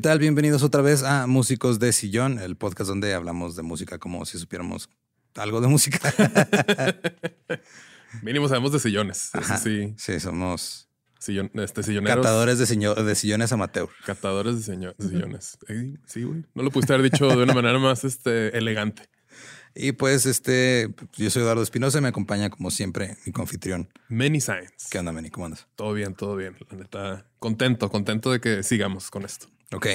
¿Qué tal? Bienvenidos otra vez a Músicos de Sillón, el podcast donde hablamos de música como si supiéramos algo de música. Mínimo sabemos de sillones. Ajá. sí. Sí, somos Sillón, este, silloneros. catadores de, de sillones amateur. Catadores de, de sillones. Sí, güey. No lo pudiste haber dicho de una manera más este, elegante. Y pues, este, yo soy Eduardo Espinosa y me acompaña como siempre mi confitrión. Many signs. ¿Qué onda, Manny? ¿Cómo andas? Todo bien, todo bien. La neta, contento, contento de que sigamos con esto. Ok.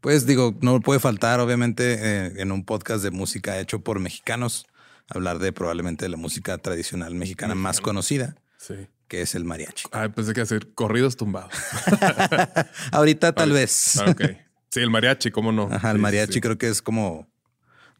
Pues digo, no puede faltar, obviamente, eh, en un podcast de música hecho por mexicanos, hablar de probablemente de la música tradicional mexicana más conocida, Sí. que es el mariachi. Ay, pensé que hacer corridos tumbados. Ahorita tal Ah, vez. Ah, ok. Sí, el mariachi, cómo no. Ajá, el Sí, mariachi sí. creo que es como,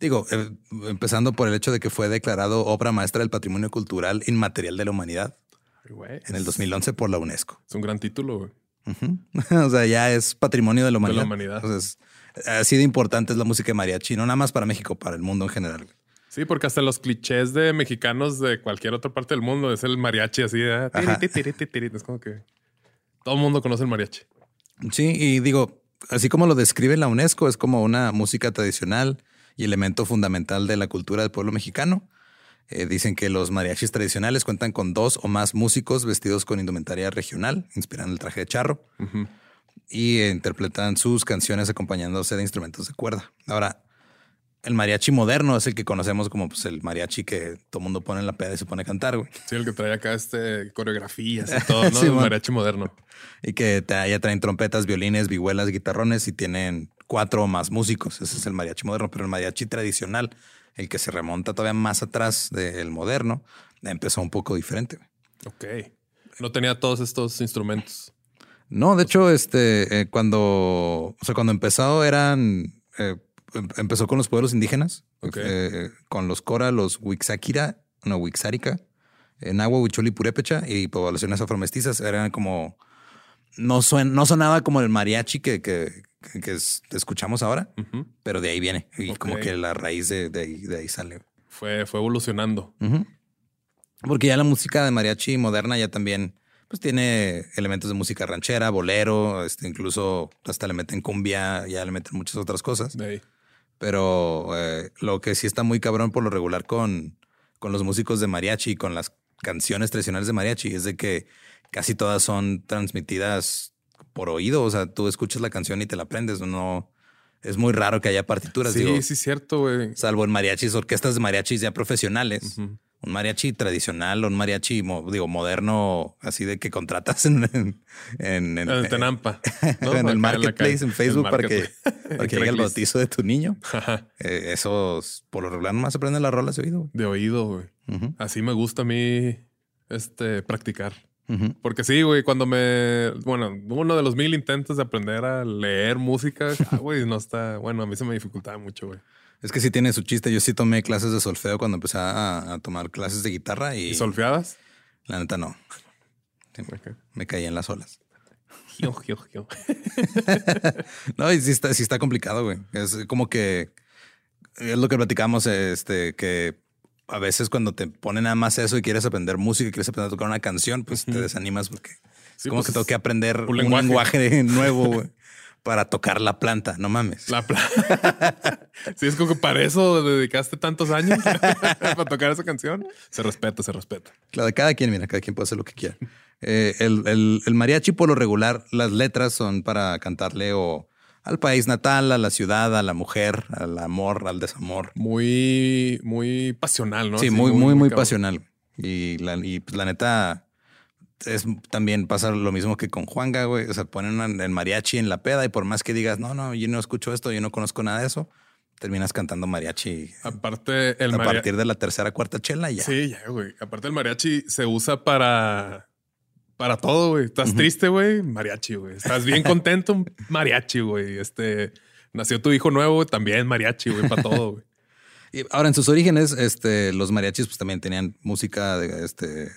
digo, eh, empezando por el hecho de que fue declarado obra maestra del patrimonio cultural inmaterial de la humanidad Ay, en el es- 2011 por la UNESCO. Es un gran título, güey. O sea, ya es patrimonio de la humanidad. humanidad. O sea, es- así de importante es la música de mariachi, no nada más para México, para el mundo en general. Sí, porque hasta los clichés de mexicanos de cualquier otra parte del mundo es el mariachi así. ¿eh? Tiri, tiri, tiri. Es como que todo el mundo conoce el mariachi. Sí, y digo, así como lo describe la UNESCO, es como una música tradicional y elemento fundamental de la cultura del pueblo mexicano. Eh, dicen que los mariachis tradicionales cuentan con dos o más músicos vestidos con indumentaria regional, inspirando el traje de charro, y eh, interpretan sus canciones acompañándose de instrumentos de cuerda. Ahora, el mariachi moderno es el que conocemos como pues, el mariachi que todo mundo pone en la peda y se pone a cantar, güey. Sí, el que trae acá este coreografías y todo, ¿no? Sí, el mariachi moderno. Y que ya traen trompetas, violines, vihuelas, guitarrones y tienen cuatro o más músicos. Ese es el mariachi moderno, pero el mariachi tradicional, el que se remonta todavía más atrás del moderno, empezó un poco diferente. Ok. No tenía todos estos instrumentos. No, de hecho, este, eh, cuando, o sea, cuando empezó eran, eh, em- empezó con los pueblos indígenas, Ok. eh, con los Cora, los Wixáquira, no, Wixárica, en agua, Huichol y Purépecha y poblaciones afromestizas eran como, no, suen- no sonaba como el mariachi que, que, que- que es- escuchamos ahora, pero de ahí viene y como que la raíz de, de ahí, de ahí sale. Fue, fue evolucionando. Porque ya la música de mariachi moderna ya también pues tiene elementos de música ranchera, bolero, este, incluso hasta le meten cumbia, ya le meten muchas otras cosas. De ahí. Pero eh, lo que sí está muy cabrón por lo regular con, con los músicos de mariachi y con las canciones tradicionales de mariachi es de que casi todas son transmitidas por oído. O sea, tú escuchas la canción y te la aprendes. No es muy raro que haya partituras. Sí, digo, sí, cierto, salvo en mariachis, orquestas de mariachis ya profesionales. Un mariachi tradicional o un mariachi, digo, moderno, así de que contratas en, en, en- en- En Tenampa. ¿no? en el la marketplace en Facebook El para que, para que llegue el bautizo de tu niño. Eh, esos, por lo regular, nomás se prenden las rolas de oído. De oído, güey. Así me gusta a mí este practicar. Porque sí, güey, cuando me. Bueno, uno de los mil intentos de aprender a leer música, ah, güey, no está. Bueno, a mí se me dificultaba mucho, güey. Es que sí tiene su chiste. Yo sí tomé clases de solfeo cuando empecé a, a tomar clases de guitarra y, ¿Y solfeabas? la neta no. Sí, me caí en las olas. Gio, gio, gio. No, y sí está, sí está complicado, güey. Es como que es lo que platicamos, este, que a veces cuando te ponen nada más eso y quieres aprender música y quieres aprender a tocar una canción, pues te desanimas porque es Sí, como pues que tengo es que aprender un un lenguaje. nuevo, para tocar la planta. No mames. La pla- sí, es como que para eso dedicaste tantos años para tocar esa canción. Se respeta, se respeta. Claro, cada quien, mira, cada quien puede hacer lo que quiera. Eh, el, el- el mariachi, por lo regular, las letras son para cantarle o al país natal, a la ciudad, a la mujer, al amor, al desamor. Muy, muy pasional, ¿no? Sí, Así, muy, muy, muy pasional. Y la, y pues, la neta, es también pasa lo mismo que con Juanga, güey. O sea, ponen en el mariachi en la peda y por más que digas, no, no, yo no escucho esto, yo no conozco nada de eso, terminas cantando mariachi Aparte, el a partir de la tercera, cuarta chela ya. Sí, ya, güey. Aparte, el mariachi se usa para. Para todo, güey. Estás triste, güey. Mariachi, güey. Estás bien contento, mariachi, güey. Este nació tu hijo nuevo, también mariachi, güey, para todo, güey. Y ahora, en sus orígenes, este, los mariachis pues también tenían música este,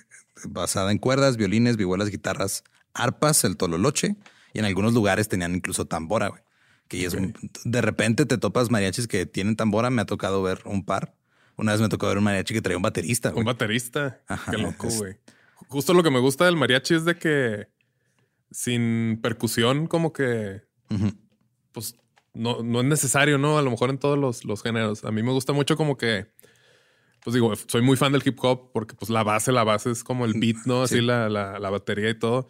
basada en cuerdas, violines, vihuelas, guitarras, arpas, el tololoche y en algunos lugares tenían incluso tambora, güey. Que es de repente te topas mariachis que tienen tambora. Me ha tocado ver un par. Una vez me tocó ver un mariachi que traía un baterista. Un baterista. Ajá, Qué loco, güey. Justo lo que me gusta del mariachi es de que sin percusión, como que, pues, no, no es necesario, ¿no? A lo mejor en todos los, los géneros. A mí me gusta mucho como que, pues digo, soy muy fan del hip hop porque pues la base, la base es como el beat, ¿no? Así Sí. la, la, la batería y todo.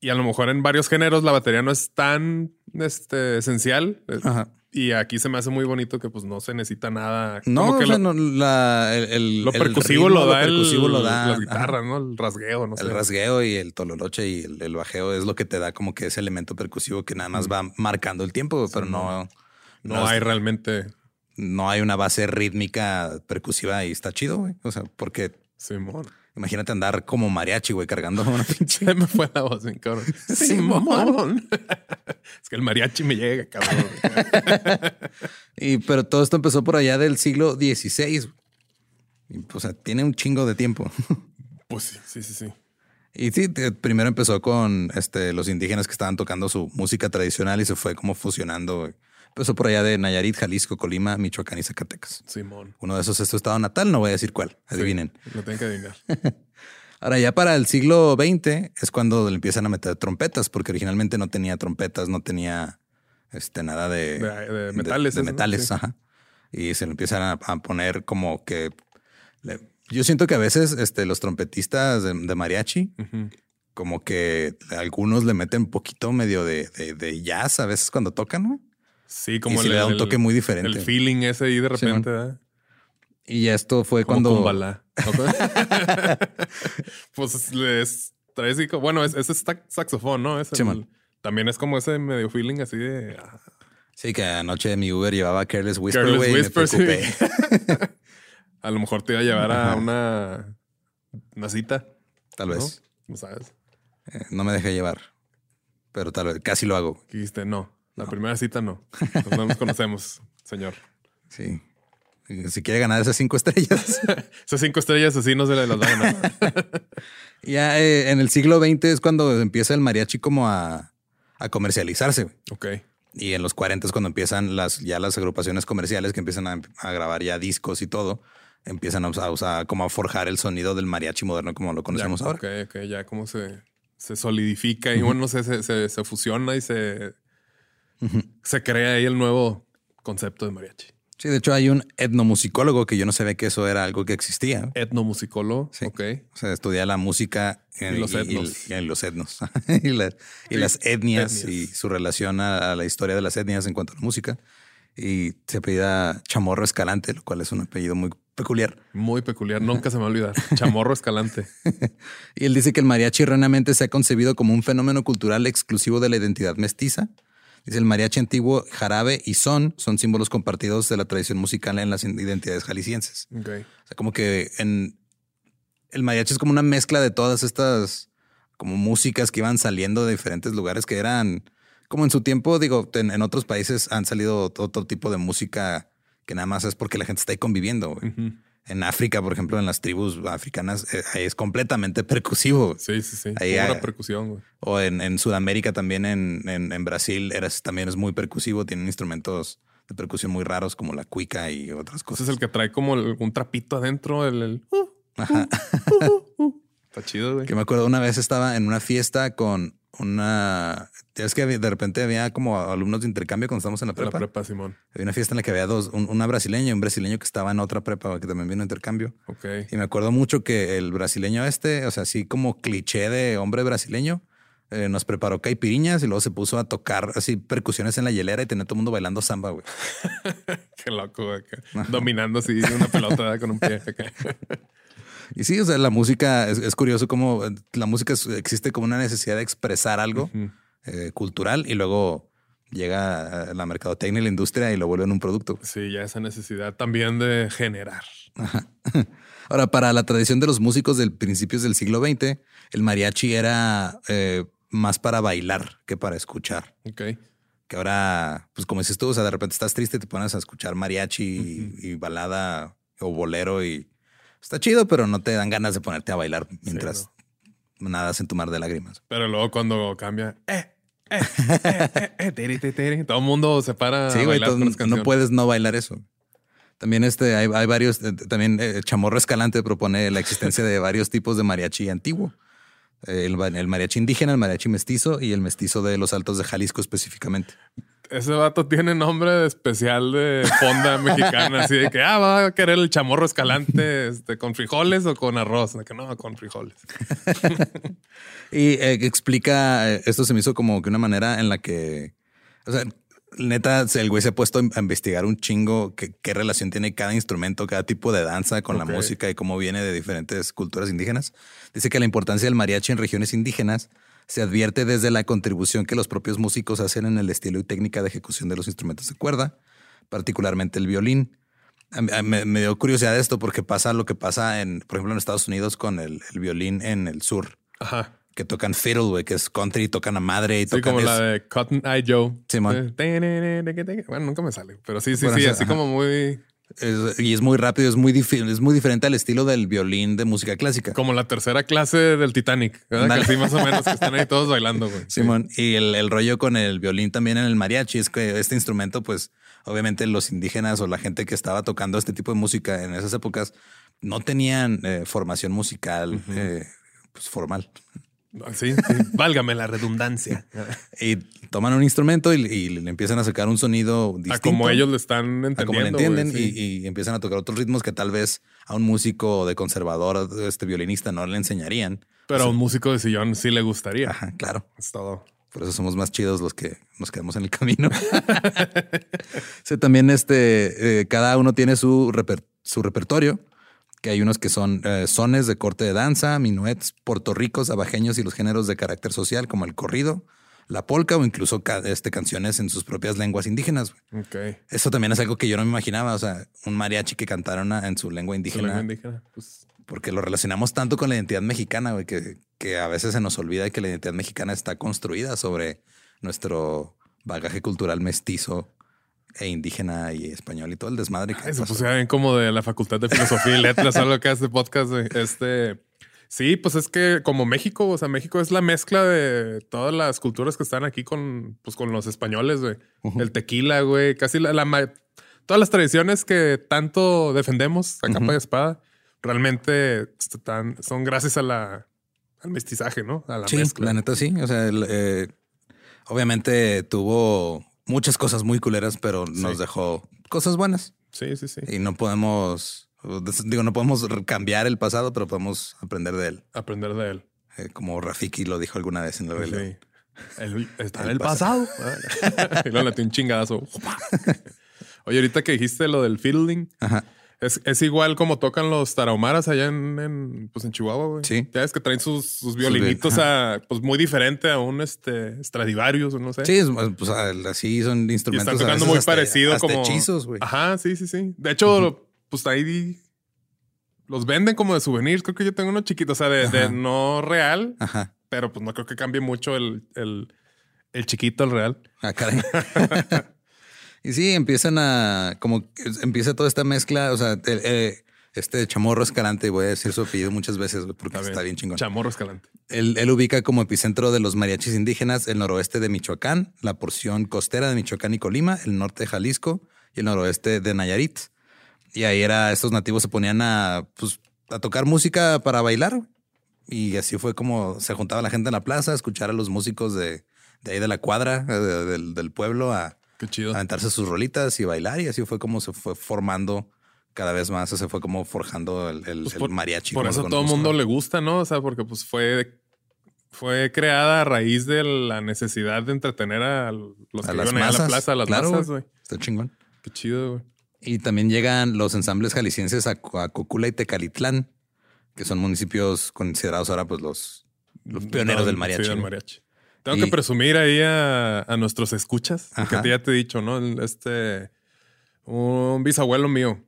Y a lo mejor en varios géneros la batería no es tan este, esencial. Ajá. Y aquí se me hace muy bonito que pues no se necesita nada. No, como que o sea, lo, no, la- el, el- lo el percusivo ritmo, lo da el, percusivo lo da, las ajá. guitarras, ¿no? El rasgueo, no sé. El rasgueo y el tololoche y el, el bajeo es lo que te da como que ese elemento percusivo que nada más va marcando el tiempo, güey, pero no, no, no hay es- realmente. no hay una base rítmica percusiva y está chido, güey. O sea, porque Simón. Imagínate andar como mariachi, güey, cargando una pinche. Se me fue la voz, bien cabrón. Simón. es que el mariachi me llega, cabrón. Y, pero todo esto empezó por allá del siglo XVI. Y, o sea, tiene un chingo de tiempo. Pues sí, sí, sí, sí. Y sí, primero empezó con este, los indígenas que estaban tocando su música tradicional y se fue como fusionando. güey. Empezó por allá de Nayarit, Jalisco, Colima, Michoacán y Zacatecas. Simón. Uno de esos es tu estado natal, no voy a decir cuál. Adivinen. Sí, lo tengo que adivinar. Ahora ya para el siglo XX es cuando le empiezan a meter trompetas, porque originalmente no tenía trompetas, no tenía este, nada de, De- de metales, de metales, Sí. ajá. Y se le empiezan a, a poner como que... le- yo siento que a veces este, los trompetistas de, mariachi, como que algunos le meten un poquito medio de, de- de jazz a veces cuando tocan, ¿no? Sí, como sí le da un toque muy diferente. El feeling ese ahí de repente, ¿verdad? Y esto fue Como cuando... Pues les traes bueno, es- ese es sax- saxofón, ¿no? Es el- también es como ese medio feeling así de ah, Sí, que anoche mi Uber llevaba Careless Whisper, Careless güey, y me sí. a lo mejor te iba a llevar a una, una cita. Tal ¿no? vez. No sabes. Eh, no me dejé llevar, pero tal vez casi lo hago. Dijiste, no, la primera cita no. Pues no nos conocemos, señor. Sí. Si quiere ganar esas cinco estrellas. Esas cinco estrellas así no se le las van a ganar. ya eh, en el siglo XX es cuando empieza el mariachi como a, a comercializarse. ok. Y en los 40 es cuando empiezan las, ya las agrupaciones comerciales que empiezan a, a grabar ya discos y todo. Empiezan a usar, como a forjar el sonido del mariachi moderno como lo conocemos ya, ahora. Ok, ok, ya como se, se solidifica y bueno, no sé, se, se, se fusiona y se, se crea ahí el nuevo concepto de mariachi. Sí, de hecho hay un etnomusicólogo que yo no sabía que eso era algo que existía. Etnomusicólogo, Sí. ok. O sea, estudia la música en, Y los etnos. y en los etnos. y las etnias, etnias. y su relación a, a la historia de las etnias en cuanto a la música. Y se apellida Chamorro Escalante, lo cual es un apellido muy peculiar. Muy peculiar. Nunca se me va a olvidar. Chamorro escalante. y él dice que el mariachi erróneamente se ha concebido como un fenómeno cultural exclusivo de la identidad mestiza. Dice el mariachi antiguo, jarabe y son son símbolos compartidos de la tradición musical en las identidades jaliscienses. O sea, como que en el mariachi es como una mezcla de todas estas como músicas que iban saliendo de diferentes lugares que eran como en su tiempo, digo, en, en otros países han salido otro tipo de música que nada más es porque la gente está ahí conviviendo. güey. En África, por ejemplo, en las tribus africanas eh, ahí es completamente percusivo. Sí, sí, sí. Ahí, Pura ah, percusión, güey. O en, en Sudamérica también, en, en, en Brasil, también es muy percusivo. Tienen instrumentos de percusión muy raros como la cuica y otras Ese cosas. es el que trae como el- un trapito adentro. El, el- Ajá. Está chido, güey. Que me acuerdo una vez estaba en una fiesta con una. Es que de repente había como alumnos de intercambio cuando estábamos en la De la prepa. prepa, Simón. Había una fiesta en la que había dos, un- una brasileña y un brasileño que estaba en otra prepa que también vino a intercambio. Ok. Y me acuerdo mucho que el brasileño este, o sea, así como cliché de hombre brasileño, eh, nos preparó caipiriñas y luego se puso a tocar así percusiones en la hielera y tenía todo el mundo bailando samba, güey. Qué loco, güey. Dominando así una pelota con un pie. Y sí, o sea, la música es, es curioso cómo eh, la música es- existe como una necesidad de expresar algo eh, cultural y luego llega a la mercadotecnia y la industria y lo vuelven un producto. Sí, ya esa necesidad también de generar. Ahora, para la tradición de los músicos del principios del siglo XX, el mariachi era eh, más para bailar que para escuchar. Ok. Que ahora, pues como dices tú, o sea, de repente estás triste, te pones a escuchar mariachi y- y, balada o bolero y está chido, pero no te dan ganas de ponerte a bailar mientras nadas en tu mar de lágrimas. Pero luego cuando cambia, eh, eh, eh, tiri, tiri, tiri, todo el mundo se para Sí, a güey, bailar no puedes no bailar eso. También este, hay, hay varios, también Chamorro Escalante propone la existencia de varios tipos de mariachi antiguo. El, el mariachi indígena, el mariachi mestizo y el mestizo de los altos de Jalisco específicamente. Ese vato tiene nombre especial de fonda mexicana, así de que ah, va a querer el chamorro escalante este, con frijoles o con arroz. De que no, con frijoles. Y eh, explica, eh, esto se me hizo como que una manera en la que, o sea, neta, el güey se ha puesto a investigar un chingo qué relación tiene cada instrumento, cada tipo de danza con la música y cómo viene de diferentes culturas indígenas. Dice que la importancia del mariachi en regiones indígenas se advierte desde la contribución que los propios músicos hacen en el estilo y técnica de ejecución de los instrumentos de cuerda, particularmente el violín. Me, me dio curiosidad esto porque pasa lo que pasa en, por ejemplo, en Estados Unidos con el, el violín en el sur Ajá. que tocan fiddle, güey, que es country, tocan a madre y Sí, tocan como la de Cotton Eye Joe. Simón. Bueno, nunca me sale, pero sí, sí, Bueno, sí, sí, así ajá. como muy es- y es muy rápido, es muy es muy diferente al estilo del violín de música clásica. como la tercera clase del Titanic, más o menos que están ahí todos bailando, güey. Sí. Simón, y el, el rollo con el violín también en el mariachi es que este instrumento, pues obviamente los indígenas o la gente que estaba tocando este tipo de música en esas épocas no tenían eh, formación musical eh, pues, formal. Sí, sí. válgame la redundancia. Y toman un instrumento y, y le empiezan a sacar un sonido distinto. A como ellos lo están entendiendo. a como entienden sí. y, y empiezan a tocar otros ritmos que tal vez a un músico de conservador, este violinista, no le enseñarían. Pero a un músico de sillón sí le gustaría. Ajá, claro. Es todo. Por eso somos más chidos los que nos quedamos en el camino. sí, también este, eh, cada uno tiene su, reper- su repertorio, que hay unos que son eh, sones de corte de danza, minuets, portorricos, abajeños y los géneros de carácter social como el corrido, la polca o incluso ca- este, canciones en sus propias lenguas indígenas. güey. Ok. Eso también es algo que yo no me imaginaba. O sea, un mariachi que cantara una en su lengua Su indígena, lengua indígena. Pues, porque lo relacionamos tanto con la identidad mexicana, güey, que, que a veces se nos olvida que la identidad mexicana está construida sobre nuestro bagaje cultural mestizo e indígena y español y todo el desmadre que ay, se pusieron bien como de la Facultad de Filosofía y Letras, algo que hace podcast. Este. Sí, pues es que como México, o sea, México es la mezcla de todas las culturas que están aquí con, pues con los españoles, güey. El tequila, güey, casi la, la todas las tradiciones que tanto defendemos a capa Ujú. y espada, realmente están, son gracias a la, al mestizaje, ¿no? A la Sí, mezcla. la neta sí. O sea, el, eh, obviamente tuvo muchas cosas muy culeras, pero nos Sí. dejó cosas buenas Sí, sí, sí. y no podemos, digo, no podemos cambiar el pasado, pero podemos aprender de él. Aprender de él. Eh, como Rafiki lo dijo alguna vez en la. Sí. El, está en El pasado. y luego le un chingadazo. Oye, ahorita que dijiste lo del fiddling, Ajá. Es, es igual como tocan los tarahumaras allá en, en, pues en Chihuahua, güey. Sí. Ya es que traen sus, sus violinitos a, pues muy diferente a un este Stradivarius o no sé. Sí, es- pues así son y instrumentos. están a tocando muy hasta- parecido hasta como hechizos, güey. Ajá, sí, sí, sí. De hecho, pues ahí los venden como de souvenirs. Creo que yo tengo uno chiquito, o sea, de, no real, Ajá. pero pues no creo que cambie mucho el, el, el chiquito al real. Ah, caray. y sí, empiezan a, como empieza toda esta mezcla, o sea, el- este chamorro escalante, voy a decir su apellido muchas veces porque está bien, chingón. Chamorro escalante. Él, él ubica como epicentro de los mariachis indígenas el noroeste de Michoacán, la porción costera de Michoacán y Colima, el norte de Jalisco y el noroeste de Nayarit. Y ahí era, estos nativos se ponían a, pues, a tocar música para bailar. Y así fue como se juntaba la gente en la plaza a escuchar a los músicos de, de ahí de la cuadra, eh, de- del, del pueblo, a, Qué chido. aventarse sus rolitas y bailar. Y así fue como se fue formando cada vez más, se fue como forjando el, el- Pues el mariachi. Por eso todo el mundo le gusta, ¿no? O sea, porque pues fue, fue creada a raíz de la necesidad de entretener a los a que las allá a masas. la plaza, a las Claro, masas, güey. Está chingón. Qué chido, güey. Y también llegan los ensambles jaliscienses a, Co- a Cocula y Tecalitlán, que son municipios considerados ahora pues los, los pioneros No, del mariachi. sí, del mariachi. Tengo Y- que presumir ahí a, a nuestros escuchas, porque Ajá. ya te he dicho, ¿no? Este, un bisabuelo mío,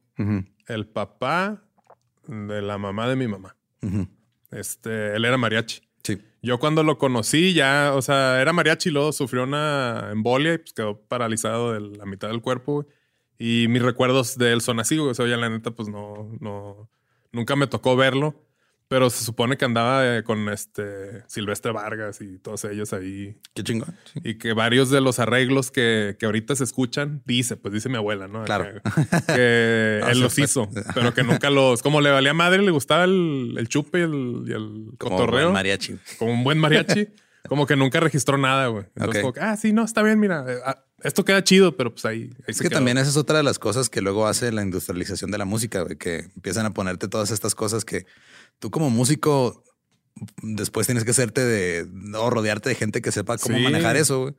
el papá de la mamá de mi mamá. Este, él era mariachi. Sí. Yo cuando lo conocí ya, o sea, era mariachi y luego sufrió una embolia y pues quedó paralizado de la mitad del cuerpo. Y mis recuerdos de él son así. O sea, ya la neta, pues no, no, nunca me tocó verlo. Pero se supone que andaba eh, con este Silvestre Vargas y todos ellos ahí. Qué chingón. sí. Y que varios de los arreglos que, que ahorita se escuchan, dice, pues dice mi abuela, ¿no? Claro. Que, que No, él los fue- hizo, pero que nunca los, como le valía madre, le gustaba el, el chupe y el, y el Como cotorreo buen mariachi. como un buen mariachi, como que nunca registró nada, güey. Entonces, como que, ah, sí, no, está bien, mira, eh, ah, esto queda chido, pero pues ahí. ahí Es que quedó. también esa es otra de las cosas que luego hace la industrialización de la música, güey, que empiezan a ponerte todas estas cosas que tú como músico después tienes que hacerte de o rodearte de gente que sepa cómo Sí. manejar eso, güey.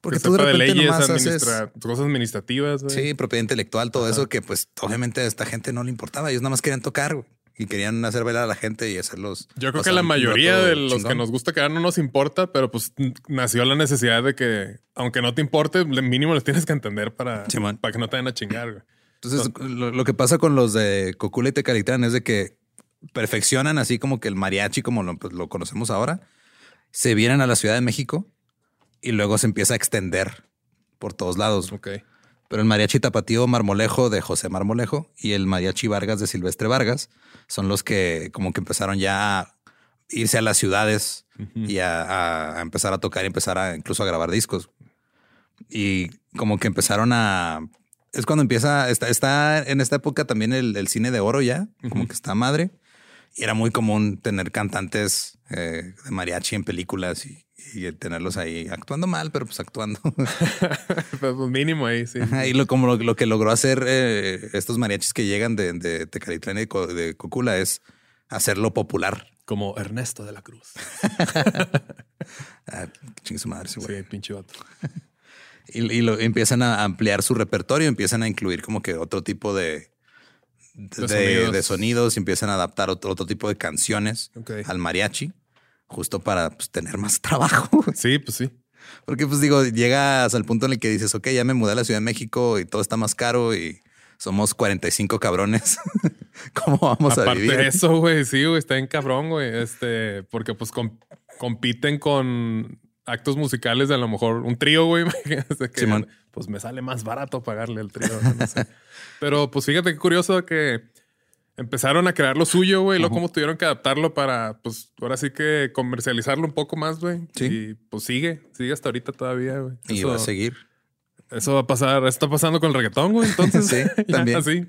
Porque Que tú de repente leyes, nomás haces cosas administrativas, güey. sí, propiedad intelectual, todo Ajá. eso que pues obviamente a esta gente no le importaba, ellos nada más querían tocar, güey, y querían hacer bailar a la gente y hacerlos Yo creo que la mayoría de los chingón. que nos gusta quedar no nos importa, pero pues nació la necesidad de que, aunque no te importe, mínimo les tienes que entender para, para que no te vayan a chingar, güey. Entonces, lo, lo que pasa con los de Cocula y Tecalitlán es de que perfeccionan así como que el mariachi, como lo, pues, lo conocemos ahora, se vienen a la Ciudad de México y luego se empieza a extender por todos lados. Ok. Pero el mariachi tapatío Marmolejo de José Marmolejo y el mariachi Vargas de Silvestre Vargas son los que como que empezaron ya a irse a las ciudades y a, empezar a tocar y empezar a incluso a grabar discos. Y como que empezaron a... Es cuando empieza, está, está en esta época también el, el cine de oro ya, como que está madre. Y era muy común tener cantantes eh, de mariachi en películas y, y tenerlos ahí actuando mal, pero pues actuando. Pues, pues, mínimo ahí, sí. Ajá, y lo, como lo, lo que logró hacer eh, estos mariachis que llegan de, de Tecalitlán y de, Co- de Cocula es hacerlo popular. Como Ernesto de la Cruz. Ah, chingue su madre, ese güey. Sí, pinche vato. Y, y lo empiezan a ampliar su repertorio, empiezan a incluir como que otro tipo de, de, De sonidos. de sonidos, empiezan a adaptar otro, otro tipo de canciones al mariachi, justo para pues, tener más trabajo. Sí, pues sí. Porque pues digo, llegas al punto en el que dices, ok, ya me mudé a la Ciudad de México y todo está más caro y somos 45 cabrones. ¿Cómo vamos a Aparte vivir? de eso, güey, sí, güey, está en cabrón, güey. Este, porque pues com- compiten con actos musicales de a lo mejor un trío, güey. Simón. Pues me sale más barato pagarle el trío. no sé. Pero pues fíjate qué curioso que empezaron a crear lo suyo, güey. y Luego cómo tuvieron que adaptarlo para, pues ahora sí que comercializarlo un poco más, güey. Sí. Y pues sigue, sigue hasta ahorita todavía, güey. Y va a seguir. eso va a pasar, está pasando con el reggaetón, güey. Entonces, Sí, también. así.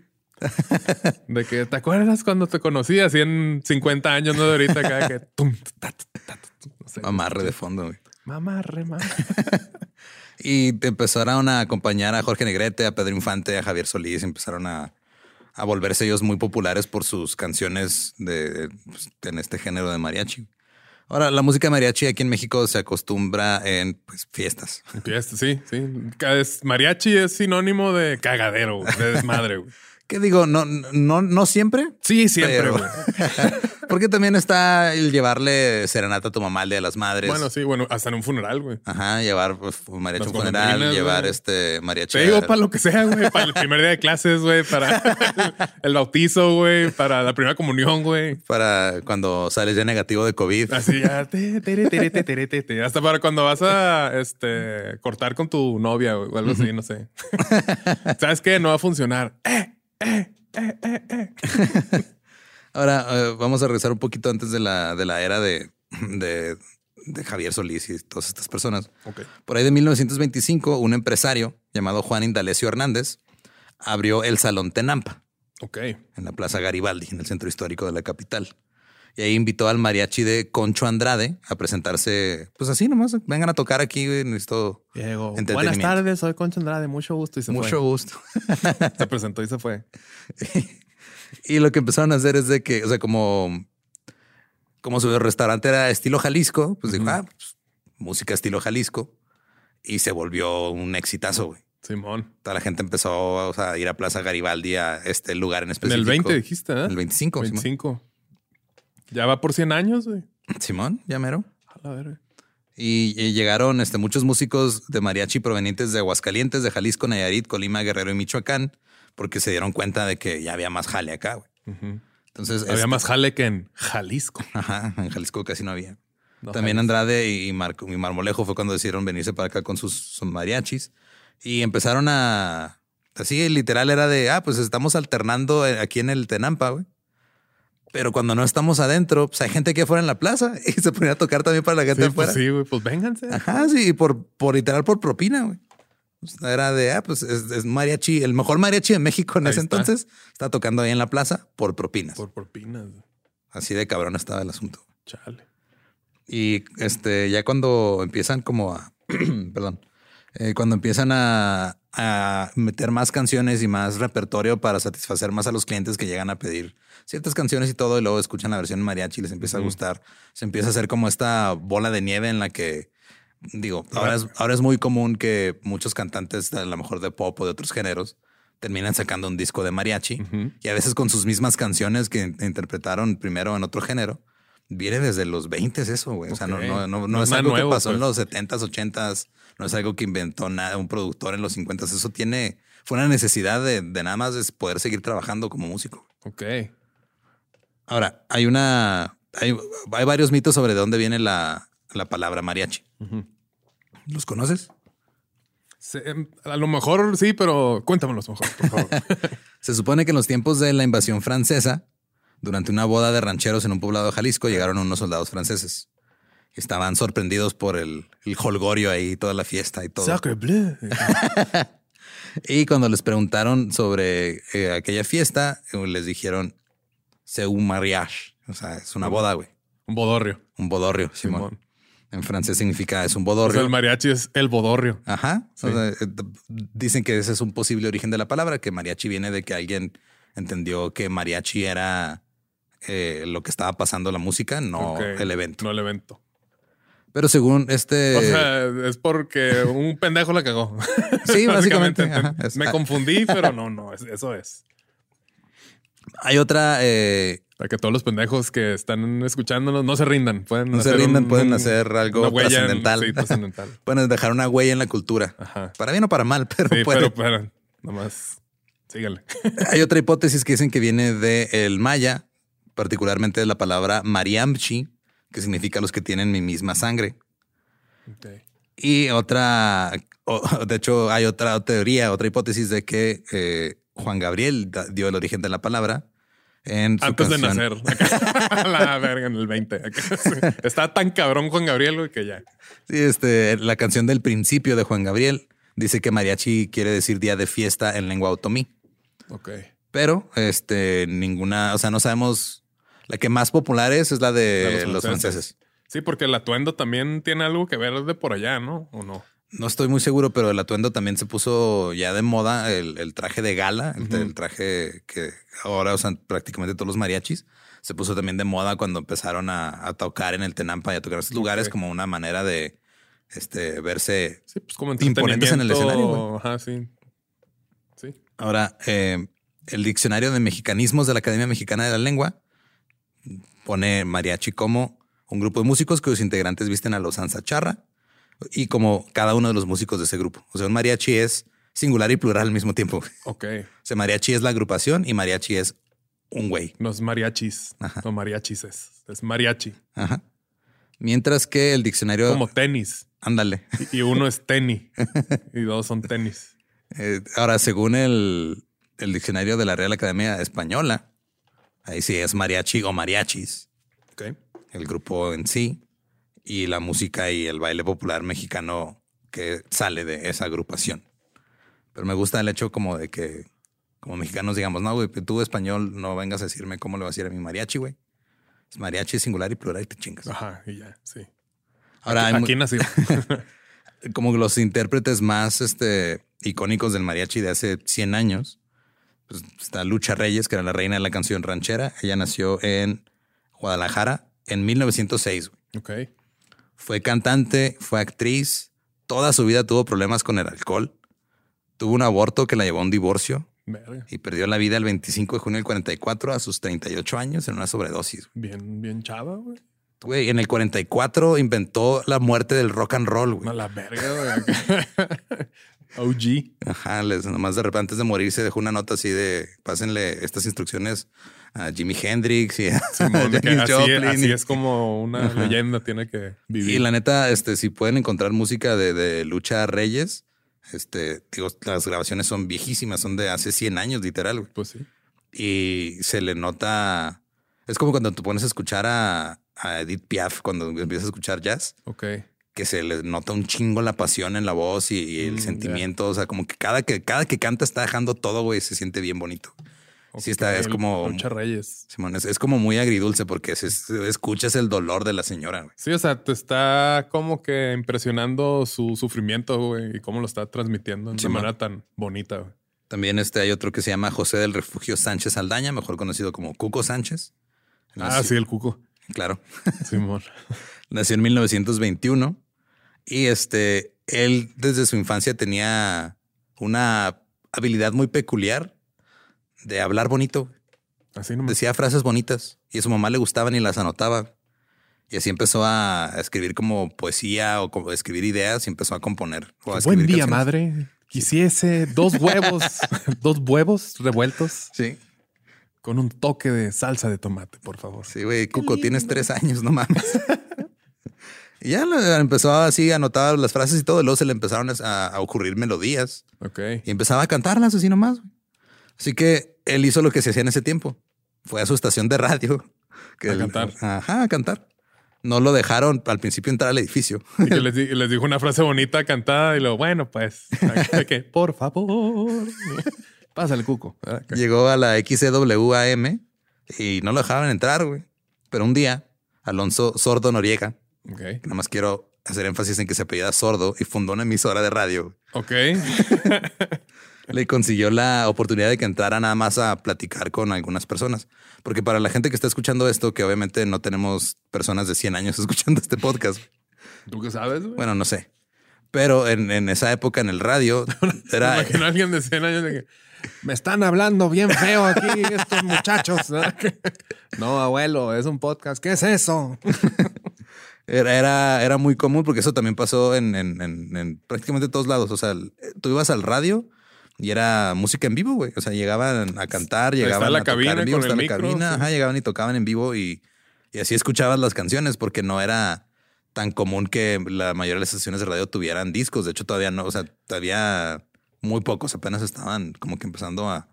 De que te acuerdas cuando te conocí así en 50 años, no de ahorita acá que tum, ta, ta, ta, ta, no sé. Amarre de fondo. güey. Mamarre, mamarre. Y te empezaron a acompañar a Jorge Negrete, a Pedro Infante, a Javier Solís. Empezaron a, a volverse ellos muy populares por sus canciones de, pues, en este género de mariachi. Ahora, la música mariachi aquí en México se acostumbra en pues, fiestas. Fiesta, sí, sí. Es- Mariachi es sinónimo de cagadero, de desmadre, ¿Qué digo? No, no, no siempre. Sí, siempre, güey. Porque también está el llevarle serenata a tu mamá el día de las madres. Bueno, sí, bueno, hasta en un funeral, güey. Ajá, llevar pues, mariachi a un funeral, llevar este mariachi. Te digo para lo que sea, güey. Para el primer día de clases, güey. Para el, bautizo, güey. Para la primera comunión, güey. para cuando sales ya negativo de COVID. Así ya. te, te, te, te. Hasta para cuando vas a este, cortar con tu novia o algo así, no sé. ¿Sabes qué? No va a funcionar. Eh, eh, eh, eh, eh. Ahora eh, vamos a regresar un poquito antes de la, de la era de, de, de Javier Solís y todas estas personas. Por ahí de 1925, un empresario llamado Juan Indalecio Hernández abrió el Salón Tenampa Ok. en la Plaza Garibaldi, en el centro histórico de la capital. Y ahí invitó al mariachi de Concho Andrade a presentarse, pues así nomás, vengan a tocar aquí, necesito Diego, buenas tardes. Soy Concha Andrade. Mucho gusto. Y se mucho fue. gusto. Se presentó y se fue. Y lo que empezaron a hacer es de que, o sea, como, como su restaurante era estilo Jalisco, pues dijo, Ujú. ah, pues, música estilo Jalisco. Y se volvió un exitazo, güey. Simón. Toda la gente empezó o sea, a ir a Plaza Garibaldi a este lugar en En específico. el 20 dijiste, ¿eh? El 25. Simón. 25. Ya va por 100 años, güey. Simón, ya mero. A la verga. Y, y llegaron este, muchos músicos de mariachi provenientes de Aguascalientes, de Jalisco, Nayarit, Colima, Guerrero y Michoacán, porque se dieron cuenta de que ya había más jale acá, güey. Entonces, Había este- más jale que en Jalisco. Ajá, en Jalisco casi no había. No, También. Andrade y, Marco, y Marmolejo fue cuando decidieron venirse para acá con sus, sus mariachis y empezaron a. Así literal era de, ah, pues estamos alternando eh, aquí en el Tenampa, güey. Pero cuando no estamos adentro, pues hay gente aquí afuera en la plaza y se ponía a tocar también para la gente Sí, afuera. pues sí, güey. Pues vénganse. Ajá, sí, y por, por literal por propina, güey. Sea, Era de, ah, pues es, es mariachi, el mejor mariachi de México en Ahí ese está. entonces. Está tocando ahí en la plaza por propinas. Por propinas. Así de cabrón estaba el asunto. Chale. Y este, ya cuando empiezan como a, perdón, eh, cuando empiezan a, a meter más canciones y más repertorio para satisfacer más a los clientes que llegan a pedir ciertas canciones y todo, y luego escuchan la versión mariachi y les empieza a gustar, se empieza a hacer como esta bola de nieve en la que, digo, ahora es, ahora es muy común que muchos cantantes, a lo mejor de pop o de otros géneros, terminan sacando un disco de mariachi y a veces con sus mismas canciones que interpretaron primero en otro género. Viene desde los 20 eso, güey. O sea, no, no, no, no No es algo nuevo, que pasó en pues. los 70s, 80s. No es algo que inventó nada, un productor en los 50s. Eso tiene, fue una necesidad de, de nada más es poder seguir trabajando como músico. Ok. Ahora, hay una, hay, hay varios mitos sobre de dónde viene la, la palabra mariachi. ¿Los conoces? Se- em, a lo mejor sí, pero cuéntamelos mejor, por favor. Se supone que en los tiempos de la invasión francesa, durante una boda de rancheros en un poblado de Jalisco, llegaron unos soldados franceses. Estaban sorprendidos por el, el holgorio ahí, toda la fiesta y todo. Sacre bleu. Y cuando les preguntaron sobre eh, aquella fiesta, eh, les dijeron, c'est un mariage. O sea, es una boda, güey. Un bodorrio. Un bodorrio, Simón. Simón. En francés significa es un O sea, bodorrio. el mariachi es el bodorrio. Ajá. O Sí. sea, eh, dicen que ese es un posible origen de la palabra, que mariachi viene de que alguien entendió que mariachi era eh, lo que estaba pasando la música, no el evento. No el evento. Pero según este... O sea, es porque un pendejo la cagó. sí, básicamente. Enten- ajá, es- Me ah, confundí, pero no, no, es- eso es. hay otra... eh, Para que todos los pendejos que están escuchándonos no se rindan. Pueden No se rindan, un- pueden hacer algo trascendental. sí, trascendental. pueden dejar una huella en la cultura. Ajá. Para bien o para mal, pero, Sí, puede. pero, pero nomás síganle. Hay otra hipótesis que dicen que viene del el maya, particularmente de la palabra mariamchi, que significa los que tienen mi misma sangre. Y otra, de hecho, hay otra teoría, otra hipótesis de que eh, Juan Gabriel dio el origen de la palabra en Antes de nacer. Acá, la verga en el 20. Acá, sí. Está tan cabrón Juan Gabriel que ya. Sí, este, la canción del principio de Juan Gabriel dice que mariachi quiere decir día de fiesta en lengua otomí. Ok. Pero este, ninguna, o sea, no sabemos. La que más popular es es la de, De los, franceses. Sí, porque el atuendo también tiene algo que ver de por allá, ¿no? ¿O no? No estoy muy seguro, pero el atuendo también se puso ya de moda, el, el traje de gala, el, traje que ahora usan prácticamente todos los mariachis. Se puso también de moda cuando empezaron a, a tocar en el Tenampa y a tocar en esos lugares como una manera de este, verse. Sí, pues como Imponentes en el escenario. Ajá, sí. Sí. Ahora, eh, el diccionario de mexicanismos de la Academia Mexicana de la Lengua pone mariachi como un grupo de músicos cuyos integrantes visten a los charra y como cada uno de los músicos de ese grupo. O sea, un mariachi es singular y plural al mismo tiempo. Ok. O sea, mariachi es la agrupación y mariachi es un güey. No es mariachis. No mariachis es. Es mariachi. Ajá. Mientras que el diccionario. Como tenis. Ándale. Y, uno es tenis. y dos son tenis. Eh, ahora, según el, el, diccionario de la Real Academia Española, ahí sí es mariachi o mariachis. Ok. El grupo en sí y la música y el baile popular mexicano que sale de esa agrupación. Pero me gusta el hecho como de que como mexicanos digamos, no, güey, tú español no vengas a decirme cómo le vas a decir a mi mariachi, güey. Es mariachi singular y plural y te chingas. Ajá, y ya, sí. Ahora, aquí, nació. como los intérpretes más este, icónicos del mariachi de hace 100 años, pues está Lucha Reyes, que era la reina de la canción ranchera. Ella nació en Guadalajara en 1906. Ok. Fue cantante, fue actriz. Toda su vida tuvo problemas con el alcohol. Tuvo un aborto que la llevó a un divorcio. Y perdió la vida el 25 de junio del 44 a sus 38 años en una sobredosis. Bien, bien chava, güey. Güey, en el 44 inventó la muerte del rock and roll, güey. La verga, güey. OG. Ajá, les, nomás de repente antes de morir se dejó una nota así de pásenle estas instrucciones a Jimi Hendrix y a así, es como una leyenda tiene que vivir. Y la neta, este, si pueden encontrar música de, de Lucha Reyes, este, digo, las grabaciones son viejísimas, son de hace 100 años, literal. Güey. Pues sí. Y se le nota. Es como cuando te pones a escuchar a, Edith Piaf, cuando empiezas a escuchar jazz. Ok. Que se le nota un chingo la pasión en la voz y, el mm, sentimiento. O sea, como que cada, que cada que canta está dejando todo, güey, se siente bien bonito. Sí, está, es como. Mucha Reyes. Simón, es, como muy agridulce porque se, escuchas el dolor de la señora. Sí, o sea, te está como que impresionando su sufrimiento, güey, y cómo lo está transmitiendo de manera tan bonita. Güey. También este, hay otro que se llama José del Refugio Sánchez Aldaña, mejor conocido como Cuco Sánchez. ah, sí, el Cuco. Claro. Simón. Nació en 1921 y este, él desde su infancia tenía una habilidad muy peculiar de hablar bonito. Así Decía frases bonitas y a su mamá le gustaban y las anotaba. Y así empezó a escribir como poesía o como escribir ideas y empezó a componer. Buen día, madre. Quisiese dos huevos, dos huevos revueltos. Sí. Con un toque de salsa de tomate, por favor. Sí, güey, Cuco, tienes tres años, no mames. y ya empezó así a anotar las frases y todo. Y luego se le empezaron a, ocurrir melodías. Ok. Y empezaba a cantarlas así nomás. Así que él hizo lo que se hacía en ese tiempo. Fue a su estación de radio. Que a cantar. Ajá, a cantar. No lo dejaron al principio entrar al edificio. Y les, dijo una frase bonita cantada y lo bueno, pues, que por favor, pasa el cuco. Llegó a la XCWAM y no lo dejaban entrar, güey. Pero un día, Alonso Sordo Noriega, okay. nada más quiero hacer énfasis en que se apellida Sordo y fundó una emisora de radio. Ok. le consiguió la oportunidad de que entrara nada más a platicar con algunas personas. Porque para la gente que está escuchando esto, que obviamente no tenemos personas de 100 años escuchando este podcast. ¿Tú qué sabes? Bueno, no sé. Pero en, esa época en el radio era... Imagino a alguien de 100 años de que me están hablando bien feo aquí estos muchachos. no, abuelo, es un podcast. ¿Qué es eso? Era, era, era, muy común porque eso también pasó en, en, en, prácticamente todos lados. O sea, tú ibas al radio y era música en vivo, güey. O sea, llegaban a cantar, llegaban la a cabina tocar en vivo, la cabina, ajá, llegaban y tocaban en vivo y, y así escuchabas las canciones porque no era tan común que la mayoría de las estaciones de radio tuvieran discos. De hecho, todavía no, o sea, todavía muy pocos apenas estaban como que empezando a,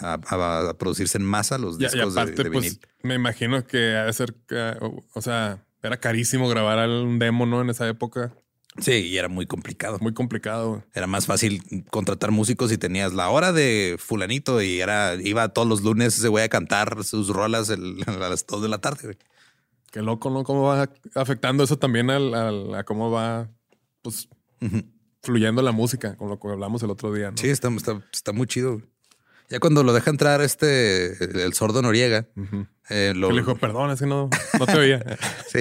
a, producirse en masa los discos de, pues, vinil. me imagino que ha ser, o sea, era carísimo grabar un demo, ¿no? En esa época. Sí, y era muy complicado. Muy complicado. Era más fácil contratar músicos y tenías la hora de fulanito y era iba todos los lunes ese güey a cantar sus rolas a las 2 de la tarde. Qué loco, ¿no? Cómo va afectando eso también al, a cómo va pues, fluyendo la música, con lo que hablamos el otro día. Sí, está, está, muy chido. Ya cuando lo deja entrar este, el, sordo Noriega, eh, lo... Le dijo, perdón, es que no, no te oía. sí,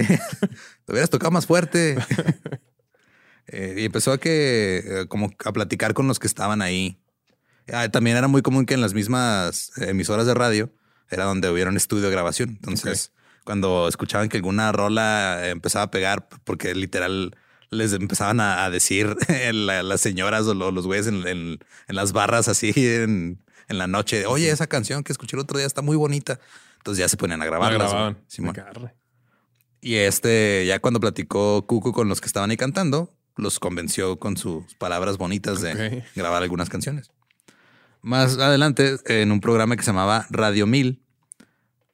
lo hubieras tocado más fuerte. Eh, y empezó a que, eh, como a platicar con los que estaban ahí. Ah, también era muy común que en las mismas emisoras de radio era donde hubiera un estudio de grabación. Entonces, cuando escuchaban que alguna rola empezaba a pegar, porque literal les empezaban a, decir las señoras o los güeyes en, las barras así en, la noche, oye, esa canción que escuché el otro día está muy bonita. Entonces ya se ponían a grabar. Y este, ya cuando platicó Cucu con los que estaban ahí cantando, los convenció con sus palabras bonitas de grabar algunas canciones. Más adelante, en un programa que se llamaba Radio Mil,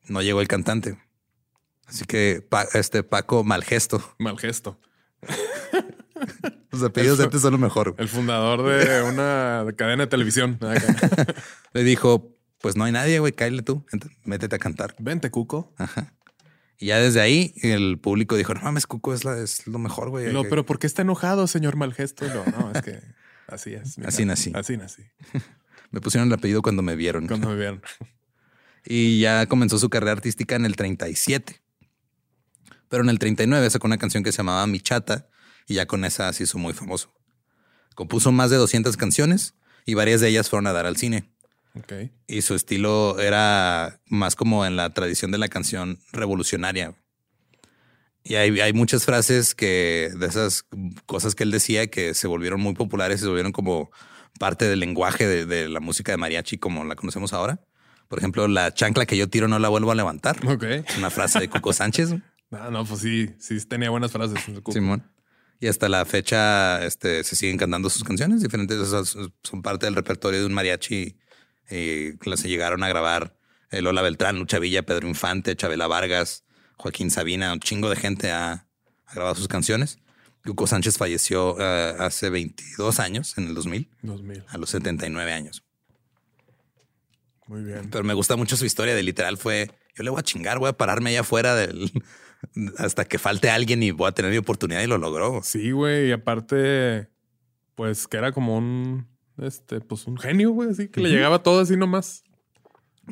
no llegó el cantante. Así que este Paco Malgesto. Malgesto. Los apellidos de antes son lo mejor. El fundador de una cadena de televisión. Le dijo, pues no hay nadie, güey, cállate tú, métete a cantar. Vente, Cuco. Ajá. Y ya desde ahí el público dijo, no mames, Cuco es, es lo mejor, güey. No, pero ¿por qué está enojado, señor Malgesto? No, no, es que así es. Así nací. Así nací. me pusieron el apellido cuando me vieron. Cuando me vieron. y ya comenzó su carrera artística en el 37. Pero en el 39 sacó una canción que se llamaba Mi Chata y ya con esa se hizo muy famoso. Compuso más de 200 canciones y varias de ellas fueron a dar al cine. Okay. Y su estilo era más como en la tradición de la canción revolucionaria. Y hay, hay, muchas frases que de esas cosas que él decía que se volvieron muy populares y se volvieron como parte del lenguaje de, de, la música de mariachi como la conocemos ahora. Por ejemplo, la chancla que yo tiro no la vuelvo a levantar. Okay. Una frase de Coco Sánchez. Ah, no, pues sí, sí tenía buenas frases. Simón. Y hasta la fecha este, se siguen cantando sus canciones. Diferentes son parte del repertorio de un mariachi. Y las llegaron a grabar eh, Lola Beltrán, Lucha Villa, Pedro Infante, Chabela Vargas, Joaquín Sabina. Un chingo de gente ha, grabado sus canciones. Hugo Sánchez falleció eh, hace 22 años, en el 2000, 2000. A los 79 años. Muy bien. Pero me gusta mucho su historia de literal fue, yo le voy a chingar, voy a pararme allá afuera del, hasta que falte alguien y voy a tener mi oportunidad y lo logró. Sí, güey. Y aparte, pues que era como un, este, pues un genio, güey, así que le llegaba todo así nomás.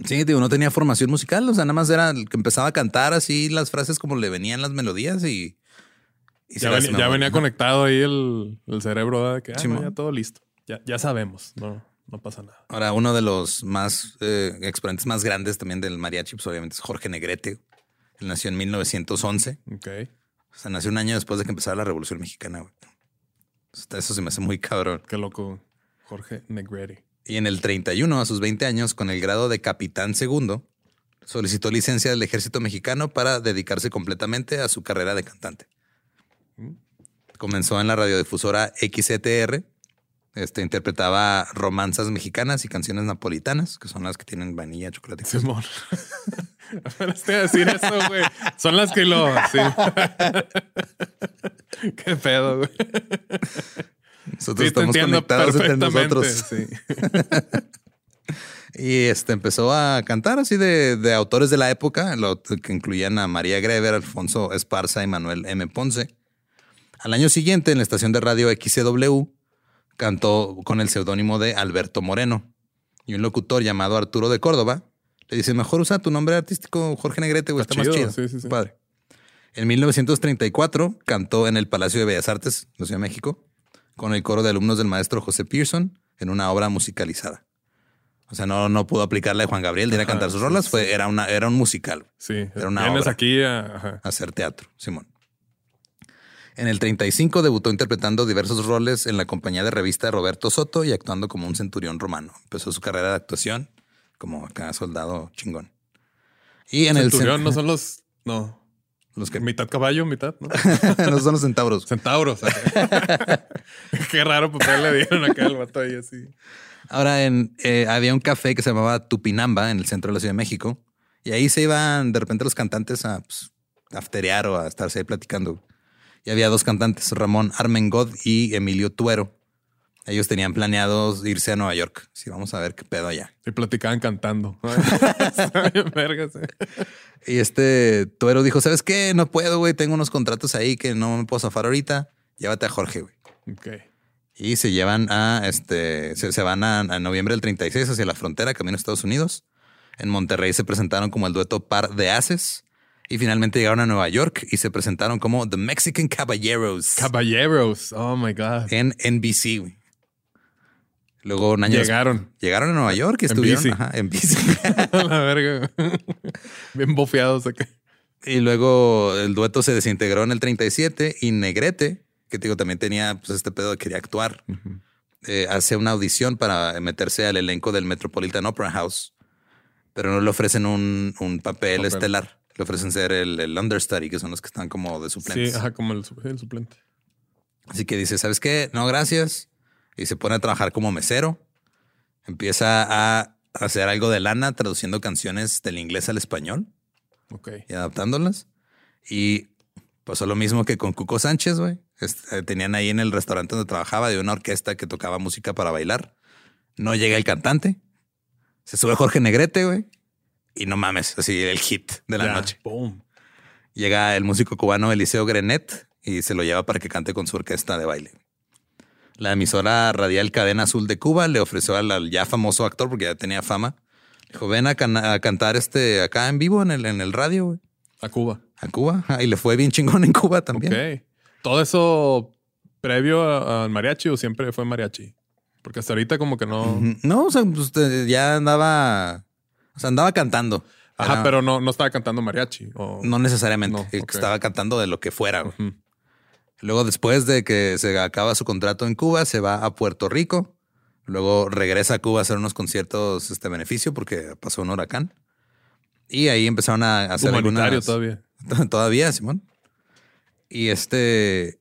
Sí, digo, no tenía formación musical, o sea, nada más era el que empezaba a cantar así las frases como le venían las melodías y. ya, venía, conectado ahí el, cerebro de que ah, ya todo listo. Ya, ya sabemos, no, no pasa nada. Ahora, uno de los más eh, exponentes más grandes también del mariachi, pues obviamente es Jorge Negrete. Él nació en 1911. Ok. O sea, nació un año después de que empezara la Revolución Mexicana. Eso se me hace muy cabrón. Qué loco. Jorge Negrete. Y en el 31, a sus 20 años, con el grado de capitán segundo, solicitó licencia del ejército mexicano para dedicarse completamente a su carrera de cantante. Mm. Comenzó en la radiodifusora XCTR este, interpretaba romanzas mexicanas y canciones napolitanas, que son las que tienen vainilla, chocolate. Simón. estoy a decir eso, güey. Son las que lo. Sí. Qué pedo, güey. Nosotros estamos conectados entre nosotros. y este empezó a cantar así de, de autores de la época, lo, que incluían a María Greber, Alfonso Esparza y Manuel M. Ponce. Al año siguiente, en la estación de radio XCW, cantó con el seudónimo de Alberto Moreno. Y un locutor llamado Arturo de Córdoba le dice, mejor usa tu nombre artístico Jorge Negrete, güey, está, más chido. Sí, sí, Padre. En 1934 cantó en el Palacio de Bellas Artes, de Ciudad de México, con el coro de alumnos del maestro José Pearson en una obra musicalizada. O sea, no, no pudo aplicarla de Juan Gabriel de ir a cantar sus rolas, fue, era, una, era un musical. Sí, era una obra. aquí a hacer teatro, Simón. En el 35 debutó interpretando diversos roles en la compañía de revista Roberto Soto y actuando como un centurión romano. Empezó su carrera de actuación como acá soldado chingón. Y en centurión no son los no los que mitad caballo, mitad, ¿no? no son los centauros. Centauros. Qué raro papel le dieron acá al vato ahí así. Ahora en eh, había un café que se llamaba Tupinamba en el centro de la Ciudad de México y ahí se iban de repente los cantantes a pues, afterear o a estarse ahí platicando y había dos cantantes, Ramón Armengod y Emilio Tuero. Ellos tenían planeados irse a Nueva York. Sí, vamos a ver qué pedo allá. Y platicaban cantando. y este Tuero dijo, ¿sabes qué? No puedo, güey. Tengo unos contratos ahí que no me puedo zafar ahorita. Llévate a Jorge, güey. Ok. Y se llevan a, este, se, van a, a, noviembre del 36 hacia la frontera, camino a Estados Unidos. En Monterrey se presentaron como el dueto Par de Haces. Y finalmente llegaron a Nueva York y se presentaron como The Mexican Caballeros. Caballeros. Oh my God. En NBC. Luego un año Llegaron. Llegaron a Nueva York y En estuvieron bici. ajá, en bici. La verga. Bien bofeados acá. y luego el dueto se desintegró en el 37 y Negrete, que digo, también tenía pues, este pedo de quería actuar, eh, hace una audición para meterse al elenco del Metropolitan Opera House, pero no le ofrecen un, un papel, Papel. estelar. Le ofrecen ser el, el understudy, que son los que están como de suplentes. Sí, ajá, como el suplente. Así que dice, ¿sabes qué? No, gracias. Y se pone a trabajar como mesero. Empieza a hacer algo de lana traduciendo canciones del inglés al español y adaptándolas. Y pasó lo mismo que con Cuco Sánchez, güey. Este, tenían ahí en el restaurante donde trabajaba de una orquesta que tocaba música para bailar. No llega el cantante. Se sube Jorge Negrete, güey. Y no mames, así el hit de la noche. Boom. Llega el músico cubano Eliseo Grenet y se lo lleva para que cante con su orquesta de baile. La emisora radial Cadena Azul de Cuba le ofreció al, al ya famoso actor, porque ya tenía fama, dijo, ven a, can- a cantar este acá en vivo en el, en el radio, güey, A Cuba. a Cuba. Ah, Y le fue bien chingón en Cuba también. Ok. Todo eso previo a- al mariachi o siempre fue mariachi. Porque hasta ahorita como que no. No, o sea, pues, eh, ya andaba, o sea, andaba cantando. Ajá, Era- pero no, no estaba cantando mariachi. O... No necesariamente. No. Estaba cantando de lo que fuera. Luego, después de que se acaba su contrato en Cuba, se va a Puerto Rico. Luego regresa a Cuba a hacer unos conciertos este beneficio porque pasó un huracán. Y ahí empezaron a hacer algunas... todavía. Todavía, Simón. Y este,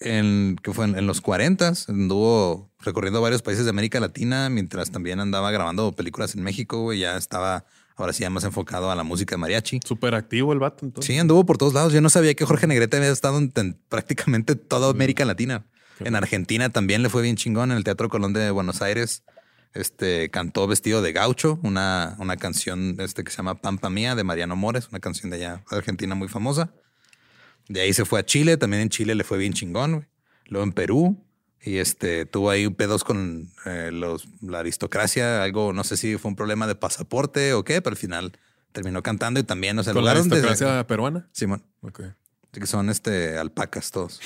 en, que fue en, en los 40 anduvo recorriendo varios países de América Latina mientras también andaba grabando películas en México. güey. Ya estaba, ahora sí, ya más enfocado a la música de mariachi. Súper activo el vato. Entonces. Sí, anduvo por todos lados. Yo no sabía que Jorge Negrete había estado en, en prácticamente toda América Latina. En Argentina también le fue bien chingón. En el Teatro Colón de Buenos Aires este, cantó vestido de gaucho, una, una canción este, que se llama Pampa Mía de Mariano Mores, una canción de allá de Argentina muy famosa. De ahí se fue a Chile. También en Chile le fue bien chingón. Luego en Perú. Y este tuvo ahí pedos con eh, los, la aristocracia, algo, no sé si fue un problema de pasaporte o qué, pero al final terminó cantando y también, o sea, Con la donde- aristocracia peruana. Simón. Ok. Que son este alpacas todos.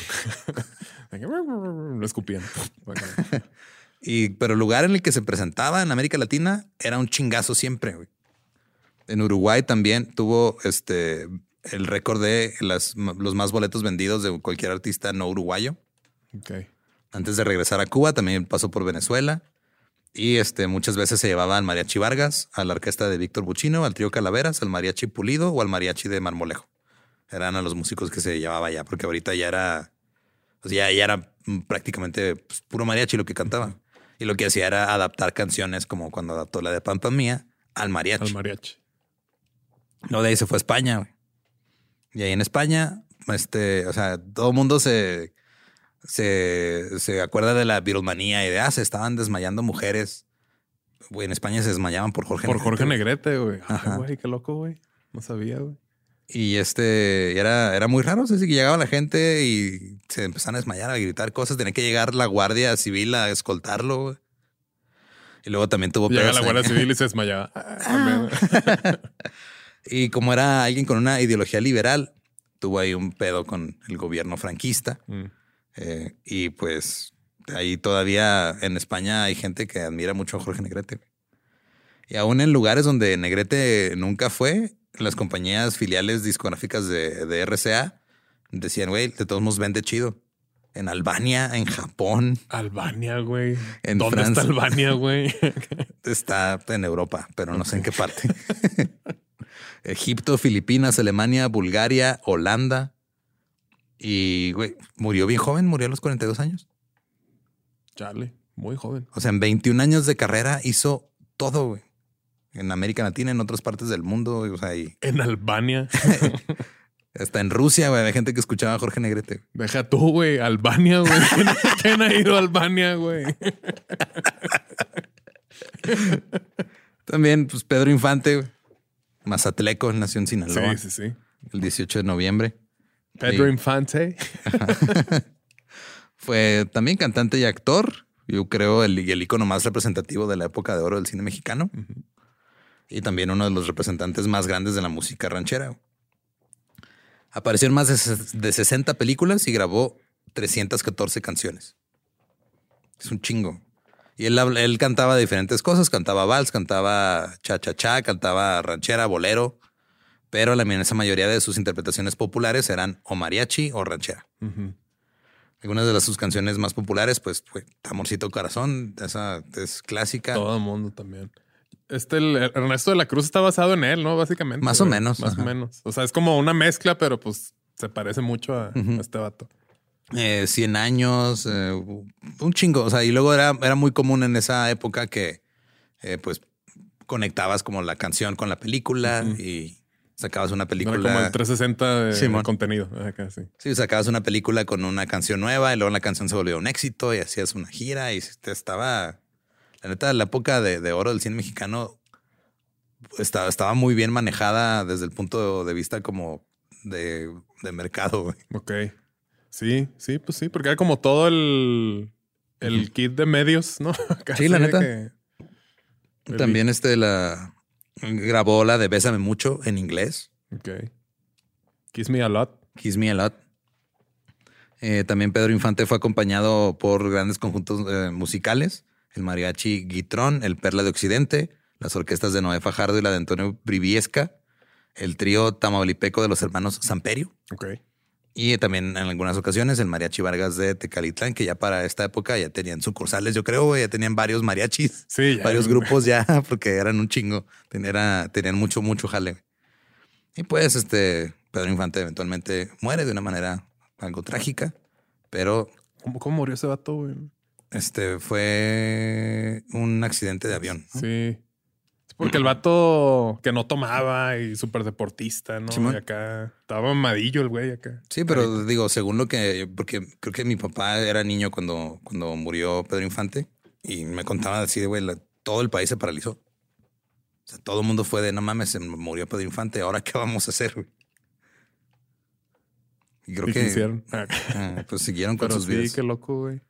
Lo escupían. Y, pero el lugar en el que se presentaba en América Latina era un chingazo siempre, güey. En Uruguay también tuvo este el récord de las, los más boletos vendidos de cualquier artista no uruguayo. ok. Antes de regresar a Cuba, también pasó por Venezuela. Y este, muchas veces se llevaba al mariachi Vargas, a la orquesta de Víctor Buchino, al trío Calaveras, al mariachi Pulido o al mariachi de Marmolejo. Eran a los músicos que se llevaba ya, porque ahorita ya era, pues ya, ya era prácticamente pues, puro mariachi lo que cantaba. Y lo que hacía era adaptar canciones como cuando adaptó la de Pampa Mía al mariachi. Al mariachi. No, de ahí se fue a España, güey. Y ahí en España, este, o sea, todo el mundo se, se, se acuerda de la viromanía y de, ah, se estaban desmayando mujeres. Güey, en España se desmayaban por Jorge Por Negrete, Jorge güey. Negrete, güey. Ay, Ajá. güey, qué loco, güey. No sabía, güey. Y este, era, era muy raro, así que llegaba la gente y se empezaban a desmayar, a gritar cosas. Tenía que llegar la Guardia Civil a escoltarlo, güey. Y luego también tuvo Llega la. Guardia Civil y se desmayaba. Ah. Y como era alguien con una ideología liberal, tuvo ahí un pedo con el gobierno franquista. Mm. Eh, y pues ahí todavía en España hay gente que admira mucho a Jorge Negrete. Y aún en lugares donde Negrete nunca fue, las compañías filiales discográficas de, de RCA decían, güey, de todos modos vende chido. En Albania, en Japón, Albania, güey. En ¿Dónde está. Albania, güey? está en Europa, pero no sé en qué parte. Egipto, Filipinas, Alemania, Bulgaria, Holanda. Y, güey, murió bien joven, murió a los 42 años. Chale, muy joven. O sea, en 21 años de carrera hizo todo, güey. En América Latina, en otras partes del mundo, o sea, y En Albania. hasta en Rusia, güey, había gente que escuchaba a Jorge Negrete. Deja tú, güey. Albania, güey. ¿Quién, ha ido a Albania, güey? También, pues, Pedro Infante, güey. Mazatleco, nació en Sinaloa, Sí, sí, sí. el 18 de noviembre. Pedro Sí. Infante. Fue también cantante y actor. Yo creo el, el icono más representativo de la época de oro del cine mexicano. Y también uno de los representantes más grandes de la música ranchera. Apareció en más de, de 60 películas y grabó 314 canciones. Es un chingo. Y él, él cantaba diferentes cosas, cantaba vals, cantaba cha-cha-cha, cantaba ranchera, bolero, pero la inmensa mayoría de sus interpretaciones populares eran o mariachi o ranchera. Algunas de las, sus canciones más populares, pues fue Amorcito Corazón, esa es clásica. Todo el mundo también. Este, el Ernesto de la Cruz está basado en él, ¿no? Básicamente. Más o menos, Más ajá. o menos. O sea, es como una mezcla, pero pues se parece mucho a, este vato. eh, 100 años, eh, un chingo. O sea, y luego era, era muy común en esa época que eh, pues conectabas como la canción con la película y sacabas una Era película. como el 360 de, contenido. Acá, sí. Sí, sacabas una película con una canción nueva y luego la canción se volvió un éxito y hacías una gira y te estaba. La neta, la época de, de oro del cine mexicano estaba, estaba muy bien manejada desde el punto de vista como de, de mercado. güey. Ok. Sí, sí, pues sí, porque era como todo el, el kit de medios, ¿no? Casi Sí, la neta. que- También este la grabó la de Bésame mucho en inglés. Ok. Kiss Me a Lot. Kiss Me a Lot. Eh, también Pedro Infante fue acompañado por grandes conjuntos eh, musicales, el mariachi Guitrón, el Perla de Occidente, las orquestas de Noé Fajardo y la de Antonio Briviesca, el trío tamaulipeco de los hermanos Samperio Ok. Y también en algunas ocasiones el mariachi Vargas de Tecalitlán, que ya para esta época ya tenían sucursales, yo creo, ya tenían varios mariachis, Sí, ya. varios grupos ya, porque eran un chingo, Ten- era- tenían mucho, mucho jale. Y pues este Pedro Infante eventualmente muere de una manera algo trágica, pero ¿Cómo, cómo murió ese vato, güey? este fue un accidente de avión. ¿no? Sí. Porque el vato que no tomaba y súper deportista, ¿no? Y acá estaba mamadillo el güey acá. Sí, pero digo, según lo que, porque creo que mi papá era niño cuando, cuando murió Pedro Infante y me contaba así de, güey, la- todo el país se paralizó. O sea, todo el mundo fue de, no mames, se murió Pedro Infante, ¿ahora qué vamos a hacer? güey?" Y creo ¿Y que hicieron? Ah, pues siguieron con pero sus sí, vidas. qué loco, güey.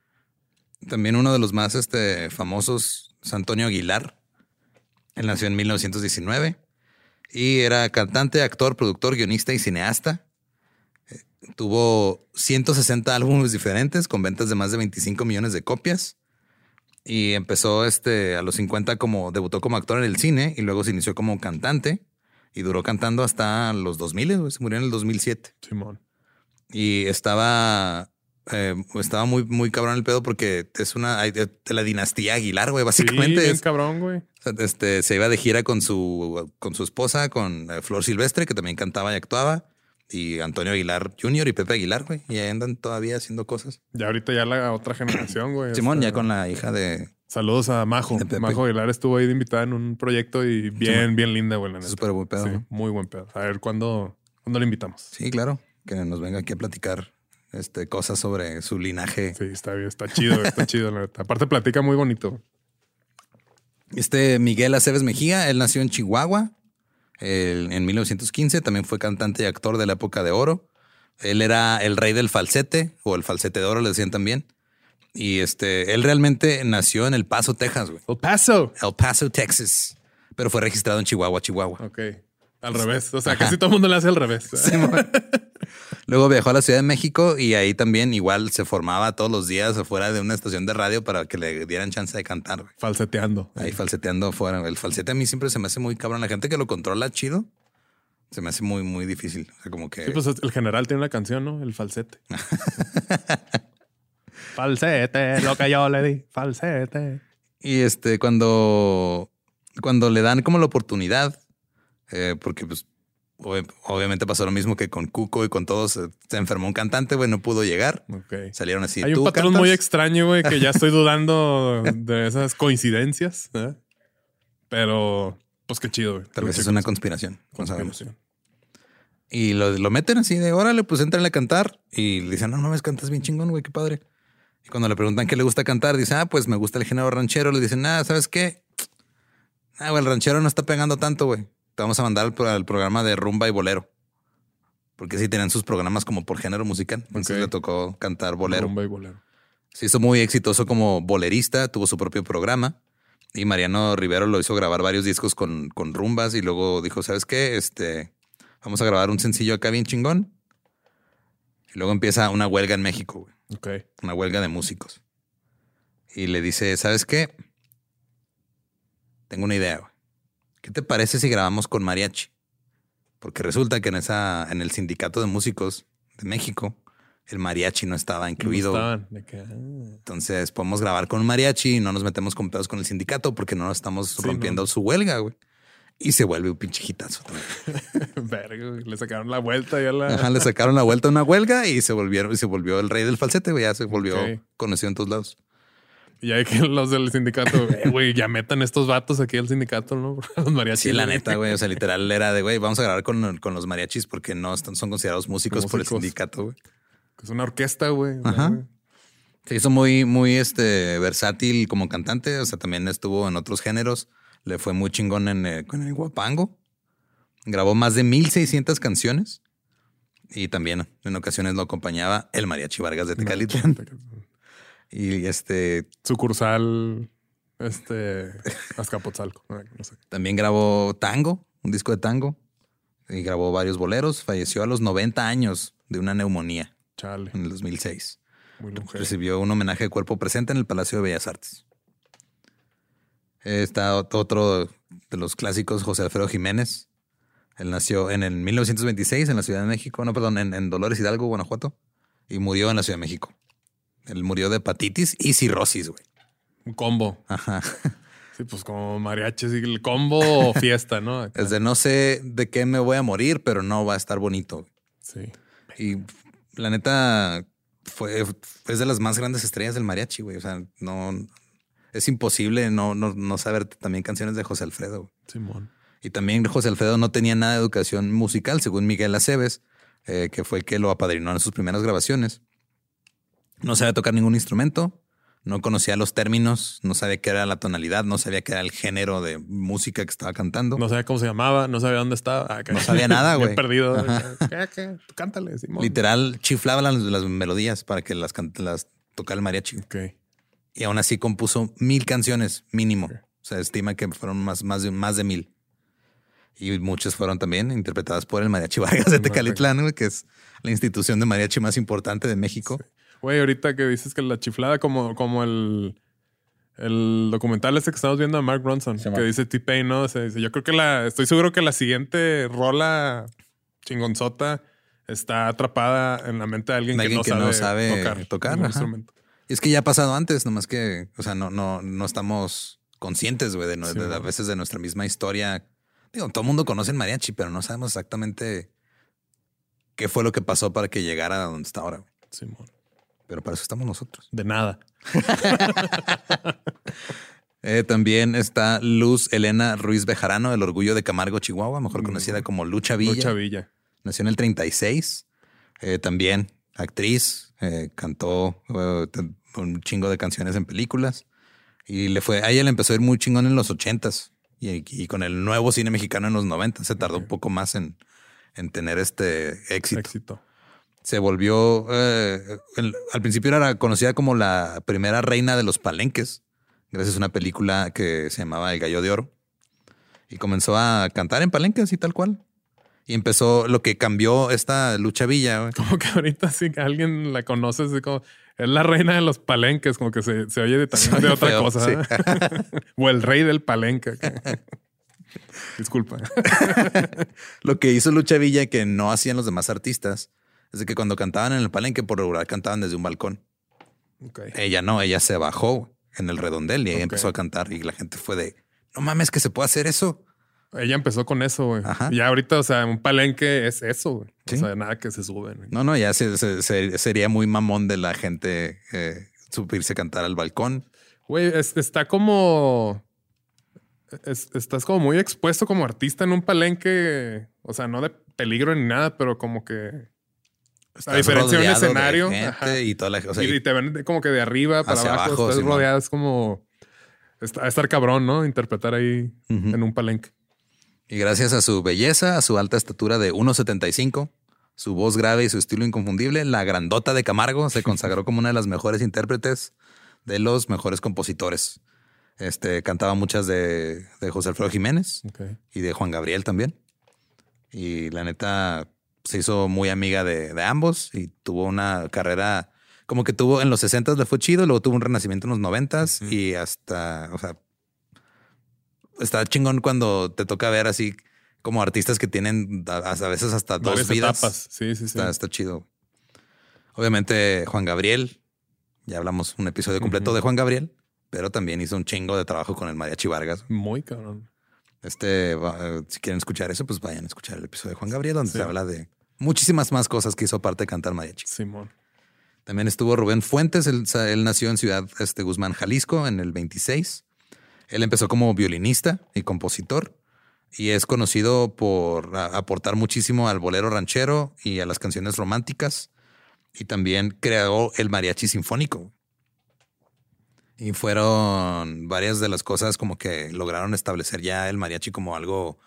También uno de los más este, famosos es Antonio Aguilar. Él nació en 1919 y era cantante, actor, productor, guionista y cineasta. Eh, Tuvo 160 álbumes diferentes con ventas de más de 25 millones de copias. Y empezó este, a los 50 como debutó como actor en el cine y luego se inició como cantante y duró cantando hasta los 2000, güey, se murió en el 2007 Simón. y estaba eh, estaba muy muy cabrón el pedo porque es una de, la dinastía Aguilar, güey, Sí, básicamente bien es- cabrón, güey. este se iba de gira con su con su esposa, con eh, Flor Silvestre que también cantaba y actuaba y Antonio Aguilar Jr. y Pepe Aguilar, güey, y ahí andan todavía haciendo cosas. Ya ahorita ya la otra generación, güey. Simón ya con la hija de Saludos a Majo. Majo Aguilar estuvo ahí de invitada en un proyecto y bien, Simón. bien linda, güey, súper buen pedo. Sí, muy buen pedo. A ver, ¿cuándo, ¿cuándo le invitamos? Sí, claro, que nos venga aquí a platicar este cosas sobre su linaje. Sí, está bien, está chido, está chido, la. Aparte platica muy bonito. Este Miguel Aceves Mejía, él nació en Chihuahua el- en 1915, también fue cantante y actor de la época de oro. Él era el rey del falsete o el falsete de oro, le decían también. Y este, él realmente nació en El Paso, Texas, güey. El Paso. El Paso, Texas, pero fue registrado en Chihuahua, Chihuahua. Ok. Al revés. O sea, casi todo el mundo le hace al revés. Luego viajó a la Ciudad de México y ahí también igual se formaba todos los días afuera de una estación de radio para que le dieran chance de cantar. güey. Falseteando. Ahí falseteando afuera. El falsete a mí siempre se me hace muy cabrón. La gente que lo controla chido, se me hace muy, muy difícil. O sea, como que... Sí, pues el general tiene una canción, ¿no? El falsete. falsete, lo que yo le di. Falsete. Y este, cuando, cuando le dan como la oportunidad, eh, porque pues obviamente pasó lo mismo que con Cuco y con todos, eh, se enfermó un cantante, güey, no pudo llegar. Ok. Salieron así. Hay "¿Tú un patrón cantas?". muy extraño, güey, que ya estoy dudando de esas coincidencias. ¿eh? Pero, pues qué chido, güey. Tal vez es una conspiración, no conspiración. Y lo, lo meten así de órale, pues entran a cantar y le dicen, no, no mames, cantas bien chingón, güey, qué padre. Y cuando le preguntan qué le gusta cantar, dice, ah, pues me gusta el género ranchero. Le dicen, ah, ¿sabes qué? Ah, güey, el ranchero no está pegando tanto, güey. Te vamos a mandar al, pro- al programa de rumba y bolero. Porque sí tenían sus programas como por género musical. Entonces le tocó cantar bolero. Rumba y bolero. Se hizo muy exitoso como bolerista, tuvo su propio programa. Y Mariano Rivero lo hizo grabar varios discos con, con rumbas y luego dijo, ¿sabes qué? Este, vamos a grabar un sencillo acá bien chingón. Y luego empieza una huelga en México, güey. Ok. Una huelga de músicos. y le dice, ¿sabes qué? Tengo una idea. güey. ¿Qué te parece si grabamos con mariachi? Porque resulta que en esa, en el sindicato de músicos de México, el mariachi no estaba incluido. No estaban, ah. Entonces podemos grabar con mariachi y no nos metemos con pedos con el sindicato porque no nos estamos Sí, rompiendo no. su huelga, güey. Y se vuelve un pinche hitazo también. Verga, le sacaron la vuelta ya la. Ajá, le sacaron la vuelta a una huelga y se volvieron, y se volvió el rey del falsete, güey. Ya se volvió conocido en todos lados. Y hay que los del sindicato, eh, güey, ya metan estos vatos aquí al sindicato, ¿no? Los mariachis. Sí, la neta, güey. O sea, literal era de, güey, vamos a grabar con, con los mariachis porque no están, son considerados músicos por el sindicato, güey. Es una orquesta, güey. Ajá. Se hizo muy, muy este, versátil como cantante. O sea, también estuvo en otros géneros. Le fue muy chingón en, eh, el guapango. Grabó más de 1600 canciones. Y también en ocasiones lo acompañaba el mariachi Vargas de Tecalitlán. Y este Sucursal, este, Azcapotzalco. No sé. también grabó tango, un disco de tango. Y grabó varios boleros. Falleció a los 90 años de una neumonía Chale, en el 2006. muy. Recibió un homenaje de cuerpo presente en el Palacio de Bellas Artes. Está ot- otro de los clásicos, José Alfredo Jiménez. Él nació en el 1926 en la Ciudad de México, no, perdón, en, en Dolores Hidalgo, Guanajuato, y murió en la Ciudad de México. Él murió de hepatitis y cirrosis, güey. Un combo. Ajá. Sí, pues como mariachi, el combo o fiesta, ¿no? Acá. Es de no sé de qué me voy a morir, pero no va a estar bonito. Sí. Y la neta fue es de las más grandes estrellas del mariachi, güey. O sea, no es imposible no, no, no saber también canciones de José Alfredo. güey. Simón. Y también José Alfredo no tenía nada de educación musical, según Miguel Aceves, eh, que fue el que lo apadrinó en sus primeras grabaciones. No sabía tocar ningún instrumento, no conocía los términos, no sabía qué era la tonalidad, no sabía qué era el género de música que estaba cantando. No sabía cómo se llamaba, no sabía dónde estaba. Acá. No sabía nada, güey. perdido. ¿Qué, qué? Tú cántale, Simón. Literal, chiflaba las, las melodías para que las, tocara el mariachi. Y aún así compuso mil canciones mínimo. O sea, estima que fueron más, más, de, más de mil. Y muchas fueron también interpretadas por el Mariachi Vargas de Tecalitlán, que es la institución de mariachi más importante de México. Güey, ahorita que dices que la chiflada, como, como el, el documental este que estamos viendo de Mark Ronson, Sí, que dice T-Pain, ¿no? O sea, dice, yo creo que la, estoy seguro que la siguiente rola chingonzota está atrapada en la mente de alguien, De alguien que, que no, no sabe sabe tocar, tocar, instrumento. Y es que ya ha pasado antes, nomás que, o sea, no, no, no estamos conscientes, güey, de, no- Sí, de- a veces de nuestra misma historia. Digo, todo el mundo conoce el mariachi, pero no sabemos exactamente qué fue lo que pasó para que llegara a donde está ahora. güey. Simón. Pero para eso estamos nosotros. De nada. Eh, también está Luz Elena Ruiz Bejarano, el orgullo de Camargo, Chihuahua, mejor conocida como Lucha Villa. Lucha Villa. Nació en el 36. Eh, también actriz, eh, cantó eh, un chingo de canciones en películas. Y le fue, a ella le empezó a ir muy chingón en los 80s. Y, y con el nuevo cine mexicano en los 90 se tardó un poco más en, en tener este éxito. Éxito. Se volvió, eh, el- al principio era conocida como la primera reina de los palenques, gracias a una película que se llamaba El Gallo de Oro. Y comenzó a cantar en palenques y tal cual. Y empezó lo que cambió esta lucha villa. Como que ahorita que alguien la conoce, así como es la reina de los palenques, como que se, se oye de, también otra feo, cosa. sí. o el rey del palenque. Disculpa. Lo que hizo Lucha Villa que no hacían los demás artistas es de que cuando cantaban en el palenque, por regular cantaban desde un balcón. Ella no, ella se bajó en el redondel y empezó a cantar y la gente fue de, no mames que se puede hacer eso. Ella empezó con eso, güey. Ya ahorita, o sea, un palenque es eso, güey. Sí. O sea, nada que se suben. güey. No, no, ya se- se- se- sería muy mamón de la gente eh, subirse a cantar al balcón. Güey, es- está como. es- estás como muy expuesto como artista en un palenque. O sea, no de peligro ni nada, pero como que. Estás diferencia de un escenario, gente y toda la o sea, y, y te ven como que de arriba para Hacia abajo. abajo, estás rodeado. Es como. Está, estar cabrón, ¿no? Interpretar ahí en un palenque. Y gracias a su belleza, a su alta estatura de 1.75, su voz grave y su estilo inconfundible, la grandota de Camargo se consagró como una de las mejores intérpretes de los mejores compositores. Este cantaba muchas de, de José Alfredo Jiménez y de Juan Gabriel también. Y la neta se hizo muy amiga de, de ambos y tuvo una carrera como que tuvo en los 60 le fue chido, luego tuvo un renacimiento en los 90 y hasta, o sea, está chingón cuando te toca ver así como artistas que tienen a, veces hasta dos vidas. Sí, sí, sí. Está, chido. Obviamente Juan Gabriel, ya hablamos un episodio completo de Juan Gabriel, pero también hizo un chingo de trabajo con el Mariachi Vargas. Muy cabrón. Este, si quieren escuchar eso, pues vayan a escuchar el episodio de Juan Gabriel, donde se habla de muchísimas más cosas que hizo parte de cantar mariachi. Simón. También estuvo Rubén Fuentes, él, nació en Ciudad este, Guzmán, Jalisco, en el 26. Él empezó como violinista y compositor y es conocido por aportar muchísimo al bolero ranchero y a las canciones románticas y también creó el mariachi sinfónico. Y fueron varias de las cosas como que lograron establecer ya el mariachi como algo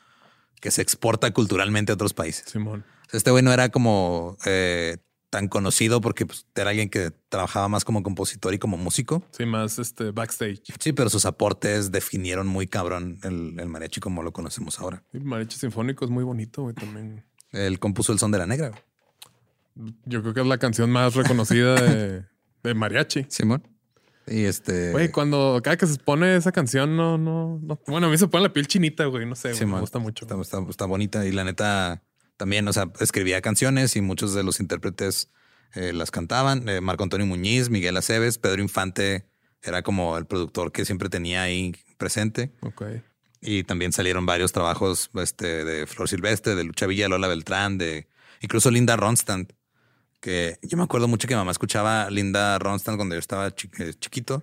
que se exporta culturalmente a otros países. Simón. Este güey no era como eh, tan conocido porque pues, era alguien que trabajaba más como compositor y como músico. Sí, más este backstage. Sí, pero sus aportes definieron muy cabrón el, el mariachi como lo conocemos ahora. El mariachi sinfónico es muy bonito, güey, también. Él compuso el son de la negra. Yo creo que es la canción más reconocida de, de mariachi. Simón. Y este. Güey, cuando cada que se pone esa canción, no, no, no. Bueno, a mí se pone la piel chinita, güey. No sé, me gusta mucho. Está, bonita y la neta también, o sea, escribía canciones y muchos de los intérpretes eh, las cantaban. Eh, Marco Antonio Muñiz, Miguel Aceves, Pedro Infante era como el productor que siempre tenía ahí presente. Ok. Y también salieron varios trabajos este, de Flor Silvestre, de Lucha Villa, Lola Beltrán, de incluso Linda Ronstadt que yo me acuerdo mucho que mamá escuchaba Linda Ronstadt cuando yo estaba eh, chiquito.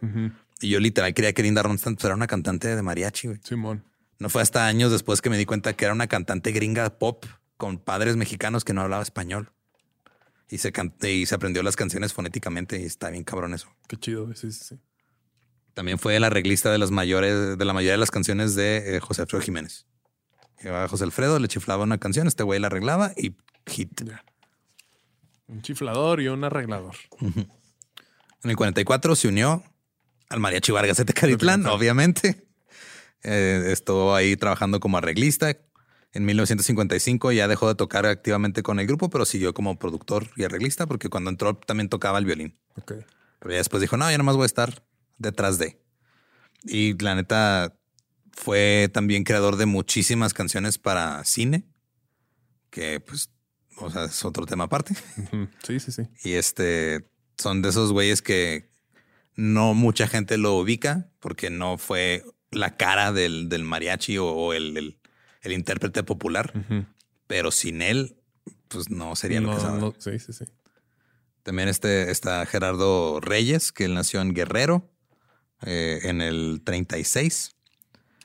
Y yo literal creía que Linda Ronstadt pues, era una cantante de mariachi. Simón. No fue hasta años después que me di cuenta que era una cantante gringa pop con padres mexicanos que no hablaba español. Y se, y se aprendió las canciones fonéticamente y está bien cabrón eso. Qué chido, sí, sí, sí. También fue la arreglista de las mayores, de la mayoría de las canciones de eh, José Alfredo Jiménez. Llevaba a José Alfredo, le chiflaba una canción, este güey la arreglaba y hit. Un chiflador y un arreglador. En el 44 se unió al Mariachi Vargas de Tecalitlán, obviamente. Eh, estuvo ahí trabajando como arreglista. En 1955 ya dejó de tocar activamente con el grupo, pero siguió como productor y arreglista porque cuando entró también tocaba el violín. Okay. Pero ya después dijo, no, ya nomás voy a estar detrás de. Y la neta fue también creador de muchísimas canciones para cine, que pues o sea, es otro tema aparte. Sí, sí, sí. Y este son de esos güeyes que no mucha gente lo ubica porque no fue la cara del, mariachi o, el, intérprete popular. Pero sin él, pues no sería lo que sabe. sí, sí, sí. También este, está Gerardo Reyes, que él nació en Guerrero eh, en el 36.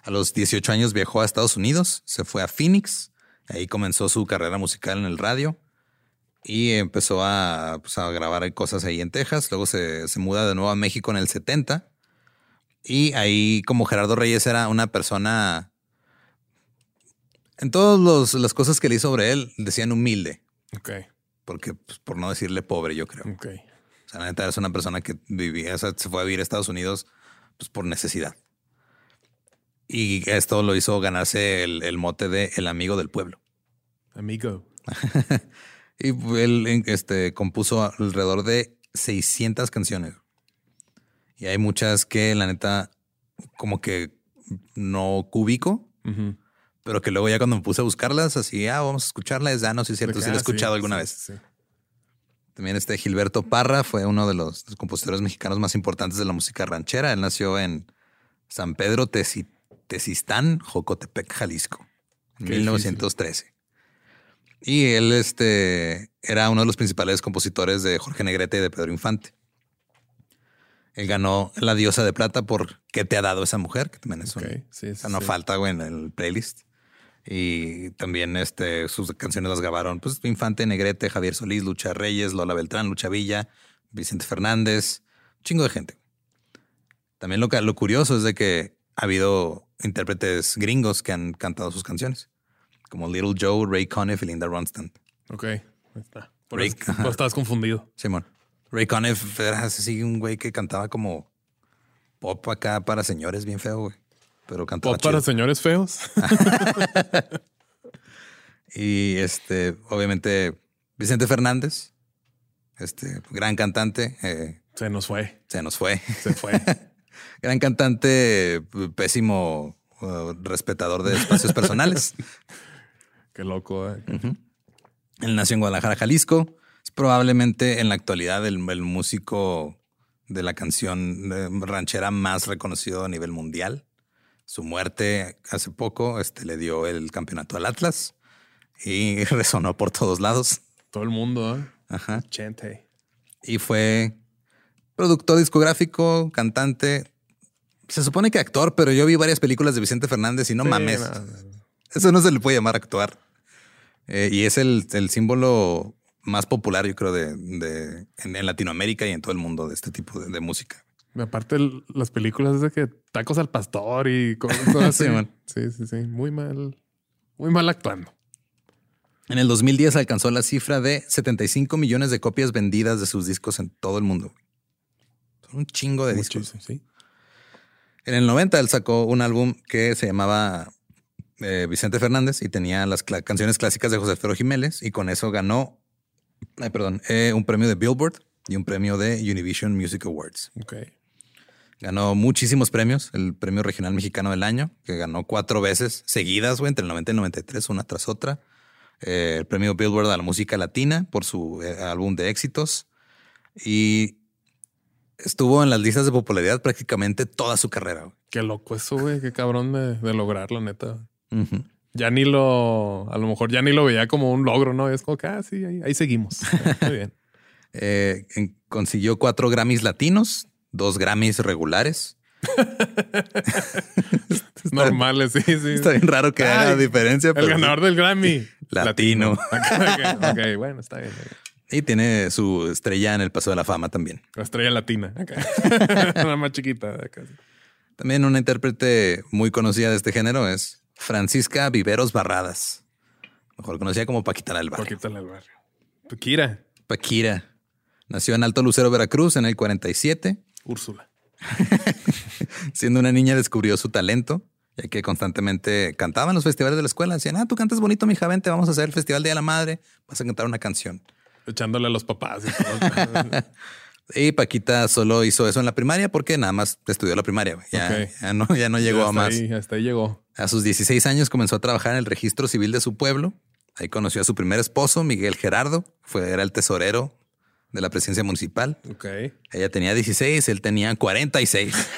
A los 18 años viajó a Estados Unidos, se fue a Phoenix Ahí comenzó su carrera musical en el radio y empezó a, pues, grabar cosas ahí en Texas. Luego se, muda de nuevo a México en el 70. Y ahí, como Gerardo Reyes era una persona. En todas las cosas que leí sobre él, decían humilde. Ok. Porque, pues, por no decirle pobre, yo creo. Ok. O sea, la neta es una persona que vivía, o sea, se fue a vivir a Estados Unidos pues, por necesidad. Y esto lo hizo ganarse el, mote de el amigo del pueblo. Amigo. y él este, compuso alrededor de 600 canciones. Y hay muchas que la neta como que no cubico, pero que luego ya cuando me puse a buscarlas, así, ah, vamos a escucharlas, ya no si es cierto, si lo he ah, escuchado alguna vez. También este Gilberto Parra fue uno de los compositores mexicanos más importantes de la música ranchera. Él nació en San Pedro Tesi Tesistán, Jocotepec, Jalisco, en 1913. Y él este, era uno de los principales compositores de Jorge Negrete y de Pedro Infante. Él ganó la diosa de plata por ¿Qué te ha dado esa mujer? Que también es un, no falta en el playlist. Y también este, sus canciones las grabaron pues, Infante, Negrete, Javier Solís, Lucha Reyes, Lola Beltrán, Lucha Villa, Vicente Fernández, un chingo de gente. También lo, lo curioso es de que ha habido intérpretes gringos que han cantado sus canciones, como Little Joe, Ray Conniff y Linda Ronstadt. Ok, ahí está. Por Ray, eso, estabas confundido. Simón. Ray Conniff era así un güey que cantaba como pop acá para señores bien feo, güey. Pero cantaba ¿Pop para señores feos? y este, obviamente, Vicente Fernández Este gran cantante. eh, Se nos fue. se nos fue. Se fue. Gran cantante, pésimo uh, respetador de espacios personales. Qué loco. eh. Él nació en Guadalajara, Jalisco. Es probablemente en la actualidad el, el músico de la canción eh, ranchera más reconocido a nivel mundial. Su muerte hace poco este, le dio el campeonato al Atlas y resonó por todos lados. Todo el mundo. ¿eh? Ajá. Chente. Y fue productor discográfico, cantante. Se supone que actor, pero yo vi varias películas de Vicente Fernández y no Sí, mames. no, no. Eso no se le puede llamar actuar. Eh, y es el, el símbolo más popular, yo creo, de, de- en, en Latinoamérica y en todo el mundo de este tipo de, de música. Aparte, el- las películas de que tacos al pastor y cosas cosas Sí, así. Sí, sí, sí. Muy mal. Muy mal actuando. En el 2010 alcanzó la cifra de 75 millones de copias vendidas de sus discos en todo el mundo. Son un chingo de discos. Muchísimo, sí. En el 90 él sacó un álbum que se llamaba eh, Vicente Fernández y tenía las canciones clásicas de José Alfredo Jiménez y con eso ganó, ay, perdón, eh, un premio de Billboard y un premio de Univision Music Awards. Ganó muchísimos premios, el premio regional mexicano del año, que ganó cuatro veces seguidas, güey, entre el 90 y el 93, una tras otra. Eh, el premio Billboard a la música latina por su eh, álbum de éxitos. Y estuvo en las listas de popularidad prácticamente toda su carrera. güey. Qué loco eso, güey. Qué cabrón de, de lograrlo, neta. Ujú. Ya ni lo, a lo mejor ya ni lo veía como un logro, ¿no? Es como que, ah, sí, ahí, ahí seguimos. Muy bien. Eh, consiguió cuatro Grammys latinos, dos Grammys regulares. Normales, sí, sí. Está bien raro que Ay, diferencia. El pero sí. ganador del Grammy. Latino. ok, ok, bueno, está bien. ok. Y tiene su estrella en el Paso de la Fama también. La estrella latina. ok. Una más chiquita. acá. También una intérprete muy conocida de este género es Francisca Viveros Barradas, mejor conocida como Paquita la del Barrio. Poquito al barrio. Paquira. Paquira. Nació en Alto Lucero, Veracruz en el 47. Úrsula. Siendo una niña descubrió su talento, ya que constantemente cantaba en los festivales de la escuela. Decían, ah, tú cantas bonito, mija, vente, vamos a hacer el Festival de la Madre, vas a cantar una canción. Echándole a los papás. y todo. Y Paquita solo hizo eso en la primaria porque nada más estudió la primaria. Ya, ya no, ya no llegó a más. Ahí, hasta ahí llegó. A sus 16 años comenzó a trabajar en el registro civil de su pueblo. Ahí conoció a su primer esposo, Miguel Gerardo. Fue, era el tesorero de la presidencia municipal. Ok. Ella tenía 16, él tenía 46.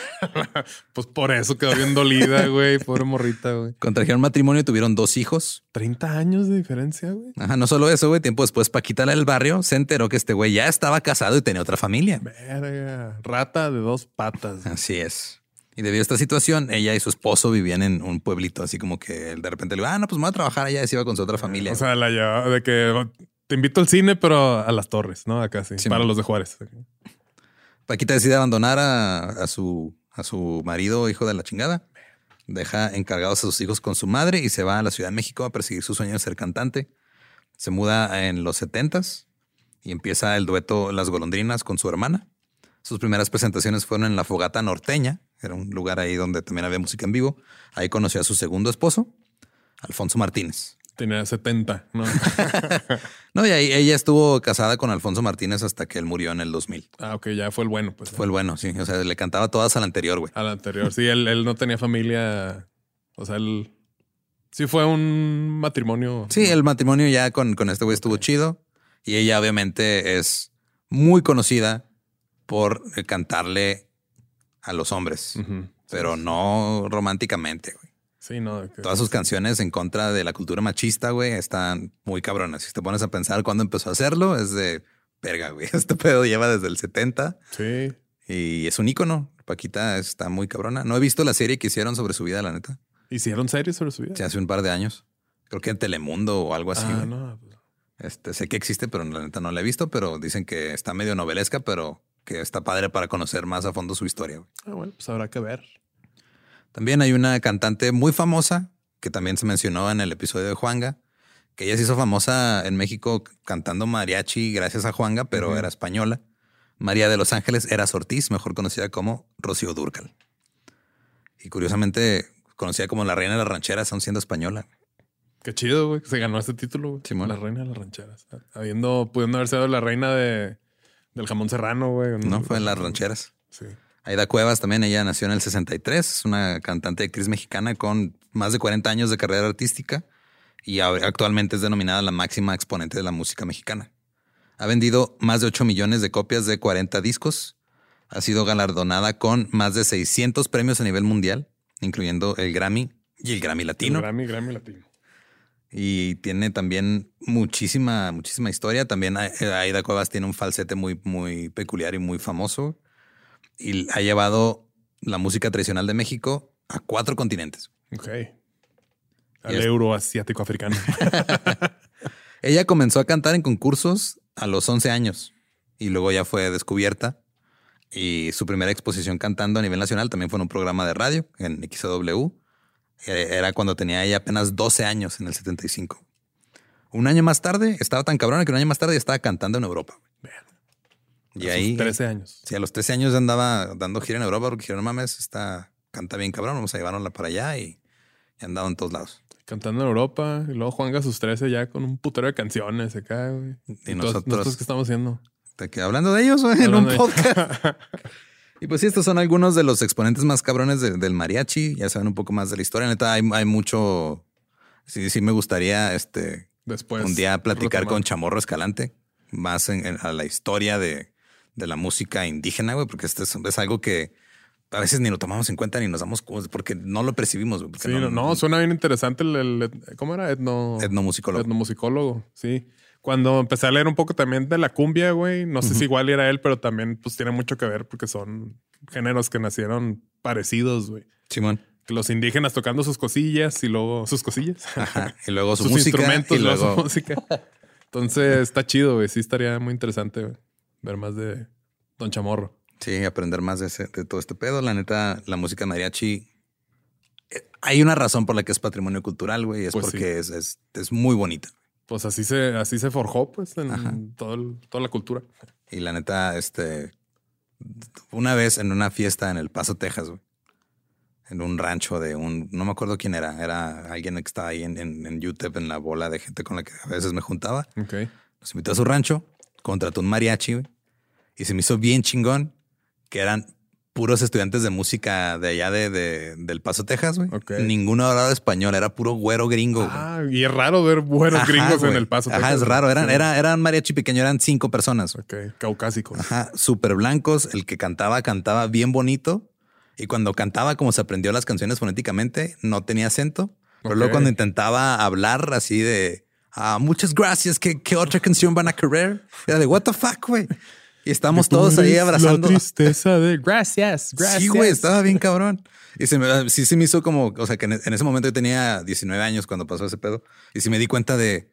Pues por eso quedó bien dolida, güey. Pobre morrita, güey. Contrajeron matrimonio y tuvieron dos hijos. 30 años de diferencia, güey. Ajá, no solo eso, güey. Tiempo después, Paquita la del barrio se enteró que este güey ya estaba casado y tenía otra familia. Verga. Rata de dos patas. Así es. Y debido a esta situación, ella y su esposo vivían en un pueblito, así como que él de repente le dijo, ah, no, pues me voy a trabajar allá y se iba con su otra familia. O sea, la llevaba de que te invito al cine, pero a las torres, ¿no? Acá sí. Sí, para los de Juárez. Paquita decide abandonar a, a su, a su marido, hijo de la chingada. Deja encargados a sus hijos con su madre y se va a la Ciudad de México a perseguir su sueño de ser cantante. Se muda en los setentas y empieza el dueto Las Golondrinas con su hermana. Sus primeras presentaciones fueron en la Fogata Norteña, era un lugar ahí donde también había música en vivo. Ahí conoció a su segundo esposo, Alfonso Martínez. Tenía 70, ¿no? No, y ahí ella estuvo casada con Alfonso Martínez hasta que él murió en el 2000. ah, ok, ya fue el bueno, pues. Fue el bueno, sí. O sea, le cantaba todas al anterior, güey. Al anterior. Sí, él, él no tenía familia. O sea, él. Sí, fue un matrimonio. Sí, el matrimonio ya con, con este güey estuvo chido. Y ella obviamente es muy conocida por eh, cantarle a los hombres, pero no románticamente, güey. Sí, no. de que- Todas sus canciones en contra de la cultura machista, güey, están muy cabronas. Si te pones a pensar cuándo empezó a hacerlo, es de verga, güey. Este pedo lleva desde el 70 Sí. y es un ícono. Paquita está muy cabrona. No he visto la serie que hicieron sobre su vida, la neta. ¿Hicieron series sobre su vida? Se hace un par de años. Creo que en Telemundo o algo así. ah, güey. no. pues, Este, sé que existe, pero la neta no la he visto, pero dicen que está medio novelesca, pero que está padre para conocer más a fondo su historia. güey. Ah, bueno, pues habrá que ver. También hay una cantante muy famosa que también se mencionó en el episodio de Juanga, que ella se hizo famosa en México cantando mariachi gracias a Juanga, pero era española. María de los Ángeles era Ortiz, mejor conocida como Rocío Durcal. Y curiosamente conocida como la reina de las rancheras, aún siendo española. Qué chido, güey. que Se ganó este título, güey. Simón. La reina de las rancheras. Habiendo, pudiendo haber sido la reina de Del jamón serrano, güey. No, fue en las rancheras. Sí. Aida Cuevas también, ella nació en el 63, es una cantante y actriz mexicana con más de 40 años de carrera artística y actualmente es denominada la máxima exponente de la música mexicana. Ha vendido más de 8 millones de copias de 40 discos, ha sido galardonada con más de 600 premios a nivel mundial, incluyendo el Grammy y el Grammy Latino. El Grammy, Grammy latino. Y tiene también muchísima, muchísima historia. También A- Aida Cuevas tiene un falsete muy, muy peculiar y muy famoso. Y ha llevado la música tradicional de México a cuatro continentes. Ok. Al es- euroasiático africano. Ella comenzó a cantar en concursos a los 11 años y luego ya fue descubierta. Y su primera exposición cantando a nivel nacional también fue en un programa de radio en XW. Eh, Era cuando tenía ella apenas 12 años en el 75. Un año más tarde, estaba tan cabrona que un año más tarde estaba cantando en Europa. Y A sus ahí, 13 años. sí, a los 13 años andaba dando gira en Europa porque dijeron, no mames, esta canta bien cabrón, vamos a llevarla para allá y, y andaba en todos lados. Cantando en Europa. Y luego Juanga sus 13 ya con un putero de canciones acá, güey. Y Entonces, nosotros- ¿Nosotros qué estamos haciendo? Que hablando de ellos güey, en un podcast. y pues sí, estos son algunos de los exponentes más cabrones de- del mariachi. Ya saben un poco más de la historia. Neta, hay, hay mucho. Sí, sí, me gustaría este Después. un día platicar retomar. con Chamorro Escalante más en, en- a la historia de, de la música indígena, güey, porque este es, es algo que a veces ni lo tomamos en cuenta ni nos damos porque no lo percibimos. güey, Sí, no, no, suena bien interesante el, el- ¿cómo era? Etno, Etnomusicólogo. etnomusicólogo, sí. Cuando empecé a leer un poco también de la cumbia, güey, no sé si igual era él, pero también pues tiene mucho que ver porque son géneros que nacieron parecidos, güey. Simón. Los indígenas tocando sus cosillas y luego sus cosillas, Ajá. Y luego su sus música. instrumentos y y luego luego su música. Entonces está chido, güey. Sí estaría muy interesante güey, ver más de Don Chamorro. Sí, aprender más de, ese- de todo este pedo. La neta, la música mariachi. eh, Hay una razón por la que es patrimonio cultural, güey. Es Pues porque es, es, es muy bonita. Pues así se, así se forjó, pues, en Ajá. todo el- toda la cultura. Y la neta, este. Una vez en una fiesta en El Paso, Texas, güey. En un rancho de un. No me acuerdo quién era. Era alguien que estaba ahí en, en, en UTEP, en la bola de gente con la que a veces me juntaba. Ok. Nos invitó a su rancho, contrató un mariachi, güey, y se me hizo bien chingón que eran puros estudiantes de música de allá de, de- del Paso, Texas, güey. Ok. Ninguno hablaba español, era puro güero gringo. güey. Ah, y es raro ver Ajá, gringos en el paso. Ajá, Texas, es raro. Eran, Sí. era, eran mariachi pequeño, eran cinco personas. güey. Ok, caucásicos. Ajá, súper blancos. El que cantaba, cantaba bien bonito. Y cuando cantaba, como se aprendió las canciones fonéticamente, no tenía acento. Pero luego cuando intentaba hablar así de ah, muchas gracias, ¿qué, qué otra canción van a querer? Era de what the fuck, güey. Y estábamos Tú todos ahí abrazando. La tristeza de gracias, gracias. Sí, güey, estaba bien cabrón. Y se me, sí se me hizo como, o sea, que en, en ese momento yo tenía 19 años cuando pasó ese pedo. Y sí me di cuenta de,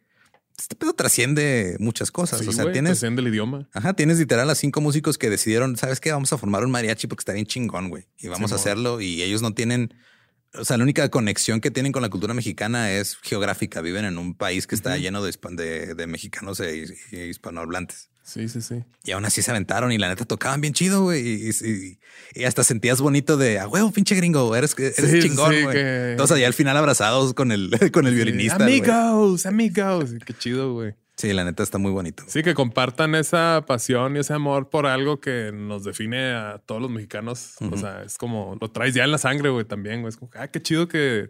este pedo trasciende muchas cosas. Sí, o sea, tienes, trasciende el idioma. Ajá, tienes literal a cinco músicos que decidieron, ¿sabes qué? Vamos a formar un mariachi porque está bien chingón, güey. Y vamos a hacerlo. Y ellos no tienen, o sea, la única conexión que tienen con la cultura mexicana es geográfica. Viven en un país que está lleno de, de, de mexicanos e, y hispanohablantes. Sí, sí, sí. Y aún así se aventaron y la neta tocaban bien chido, güey. Y, y- y hasta sentías bonito de, a huevo, pinche gringo, eres, eres Sí, chingón, sí, güey. que- Entonces allá al final abrazados con el, con el violinista. amigos, amigos. Qué chido, güey. Sí, la neta está muy bonito. Sí, que compartan esa pasión y ese amor por algo que nos define a todos los mexicanos. O sea, es como lo traes ya en la sangre, güey, también, güey. Es como, ah, qué chido que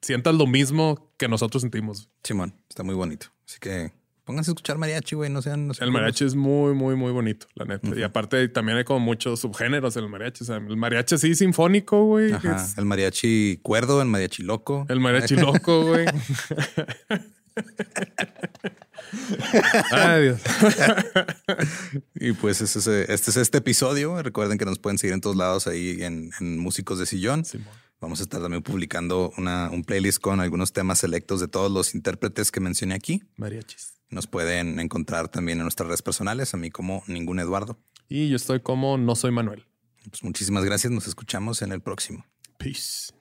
sientas lo mismo que nosotros sentimos. Simón, está muy bonito. Así que pónganse a escuchar mariachi, güey. No sean. no sean El mariachi es muy, muy, muy bonito, la neta. Y aparte también hay como muchos subgéneros en el mariachi. O sea, el mariachi así sinfónico, güey. Ajá, es el mariachi cuerdo, el mariachi loco. El mariachi loco, güey. Ay, Dios. Y pues ese es, este es este episodio. Recuerden que nos pueden seguir en todos lados ahí en, en Músicos de Sillón. Vamos a estar también publicando una, un playlist con algunos temas selectos de todos los intérpretes que mencioné aquí. Mariachis. Nos pueden encontrar también en nuestras redes personales, a mí como ningún Eduardo. Y yo estoy como no soy Manuel. Pues muchísimas gracias. Nos escuchamos en el próximo. Peace.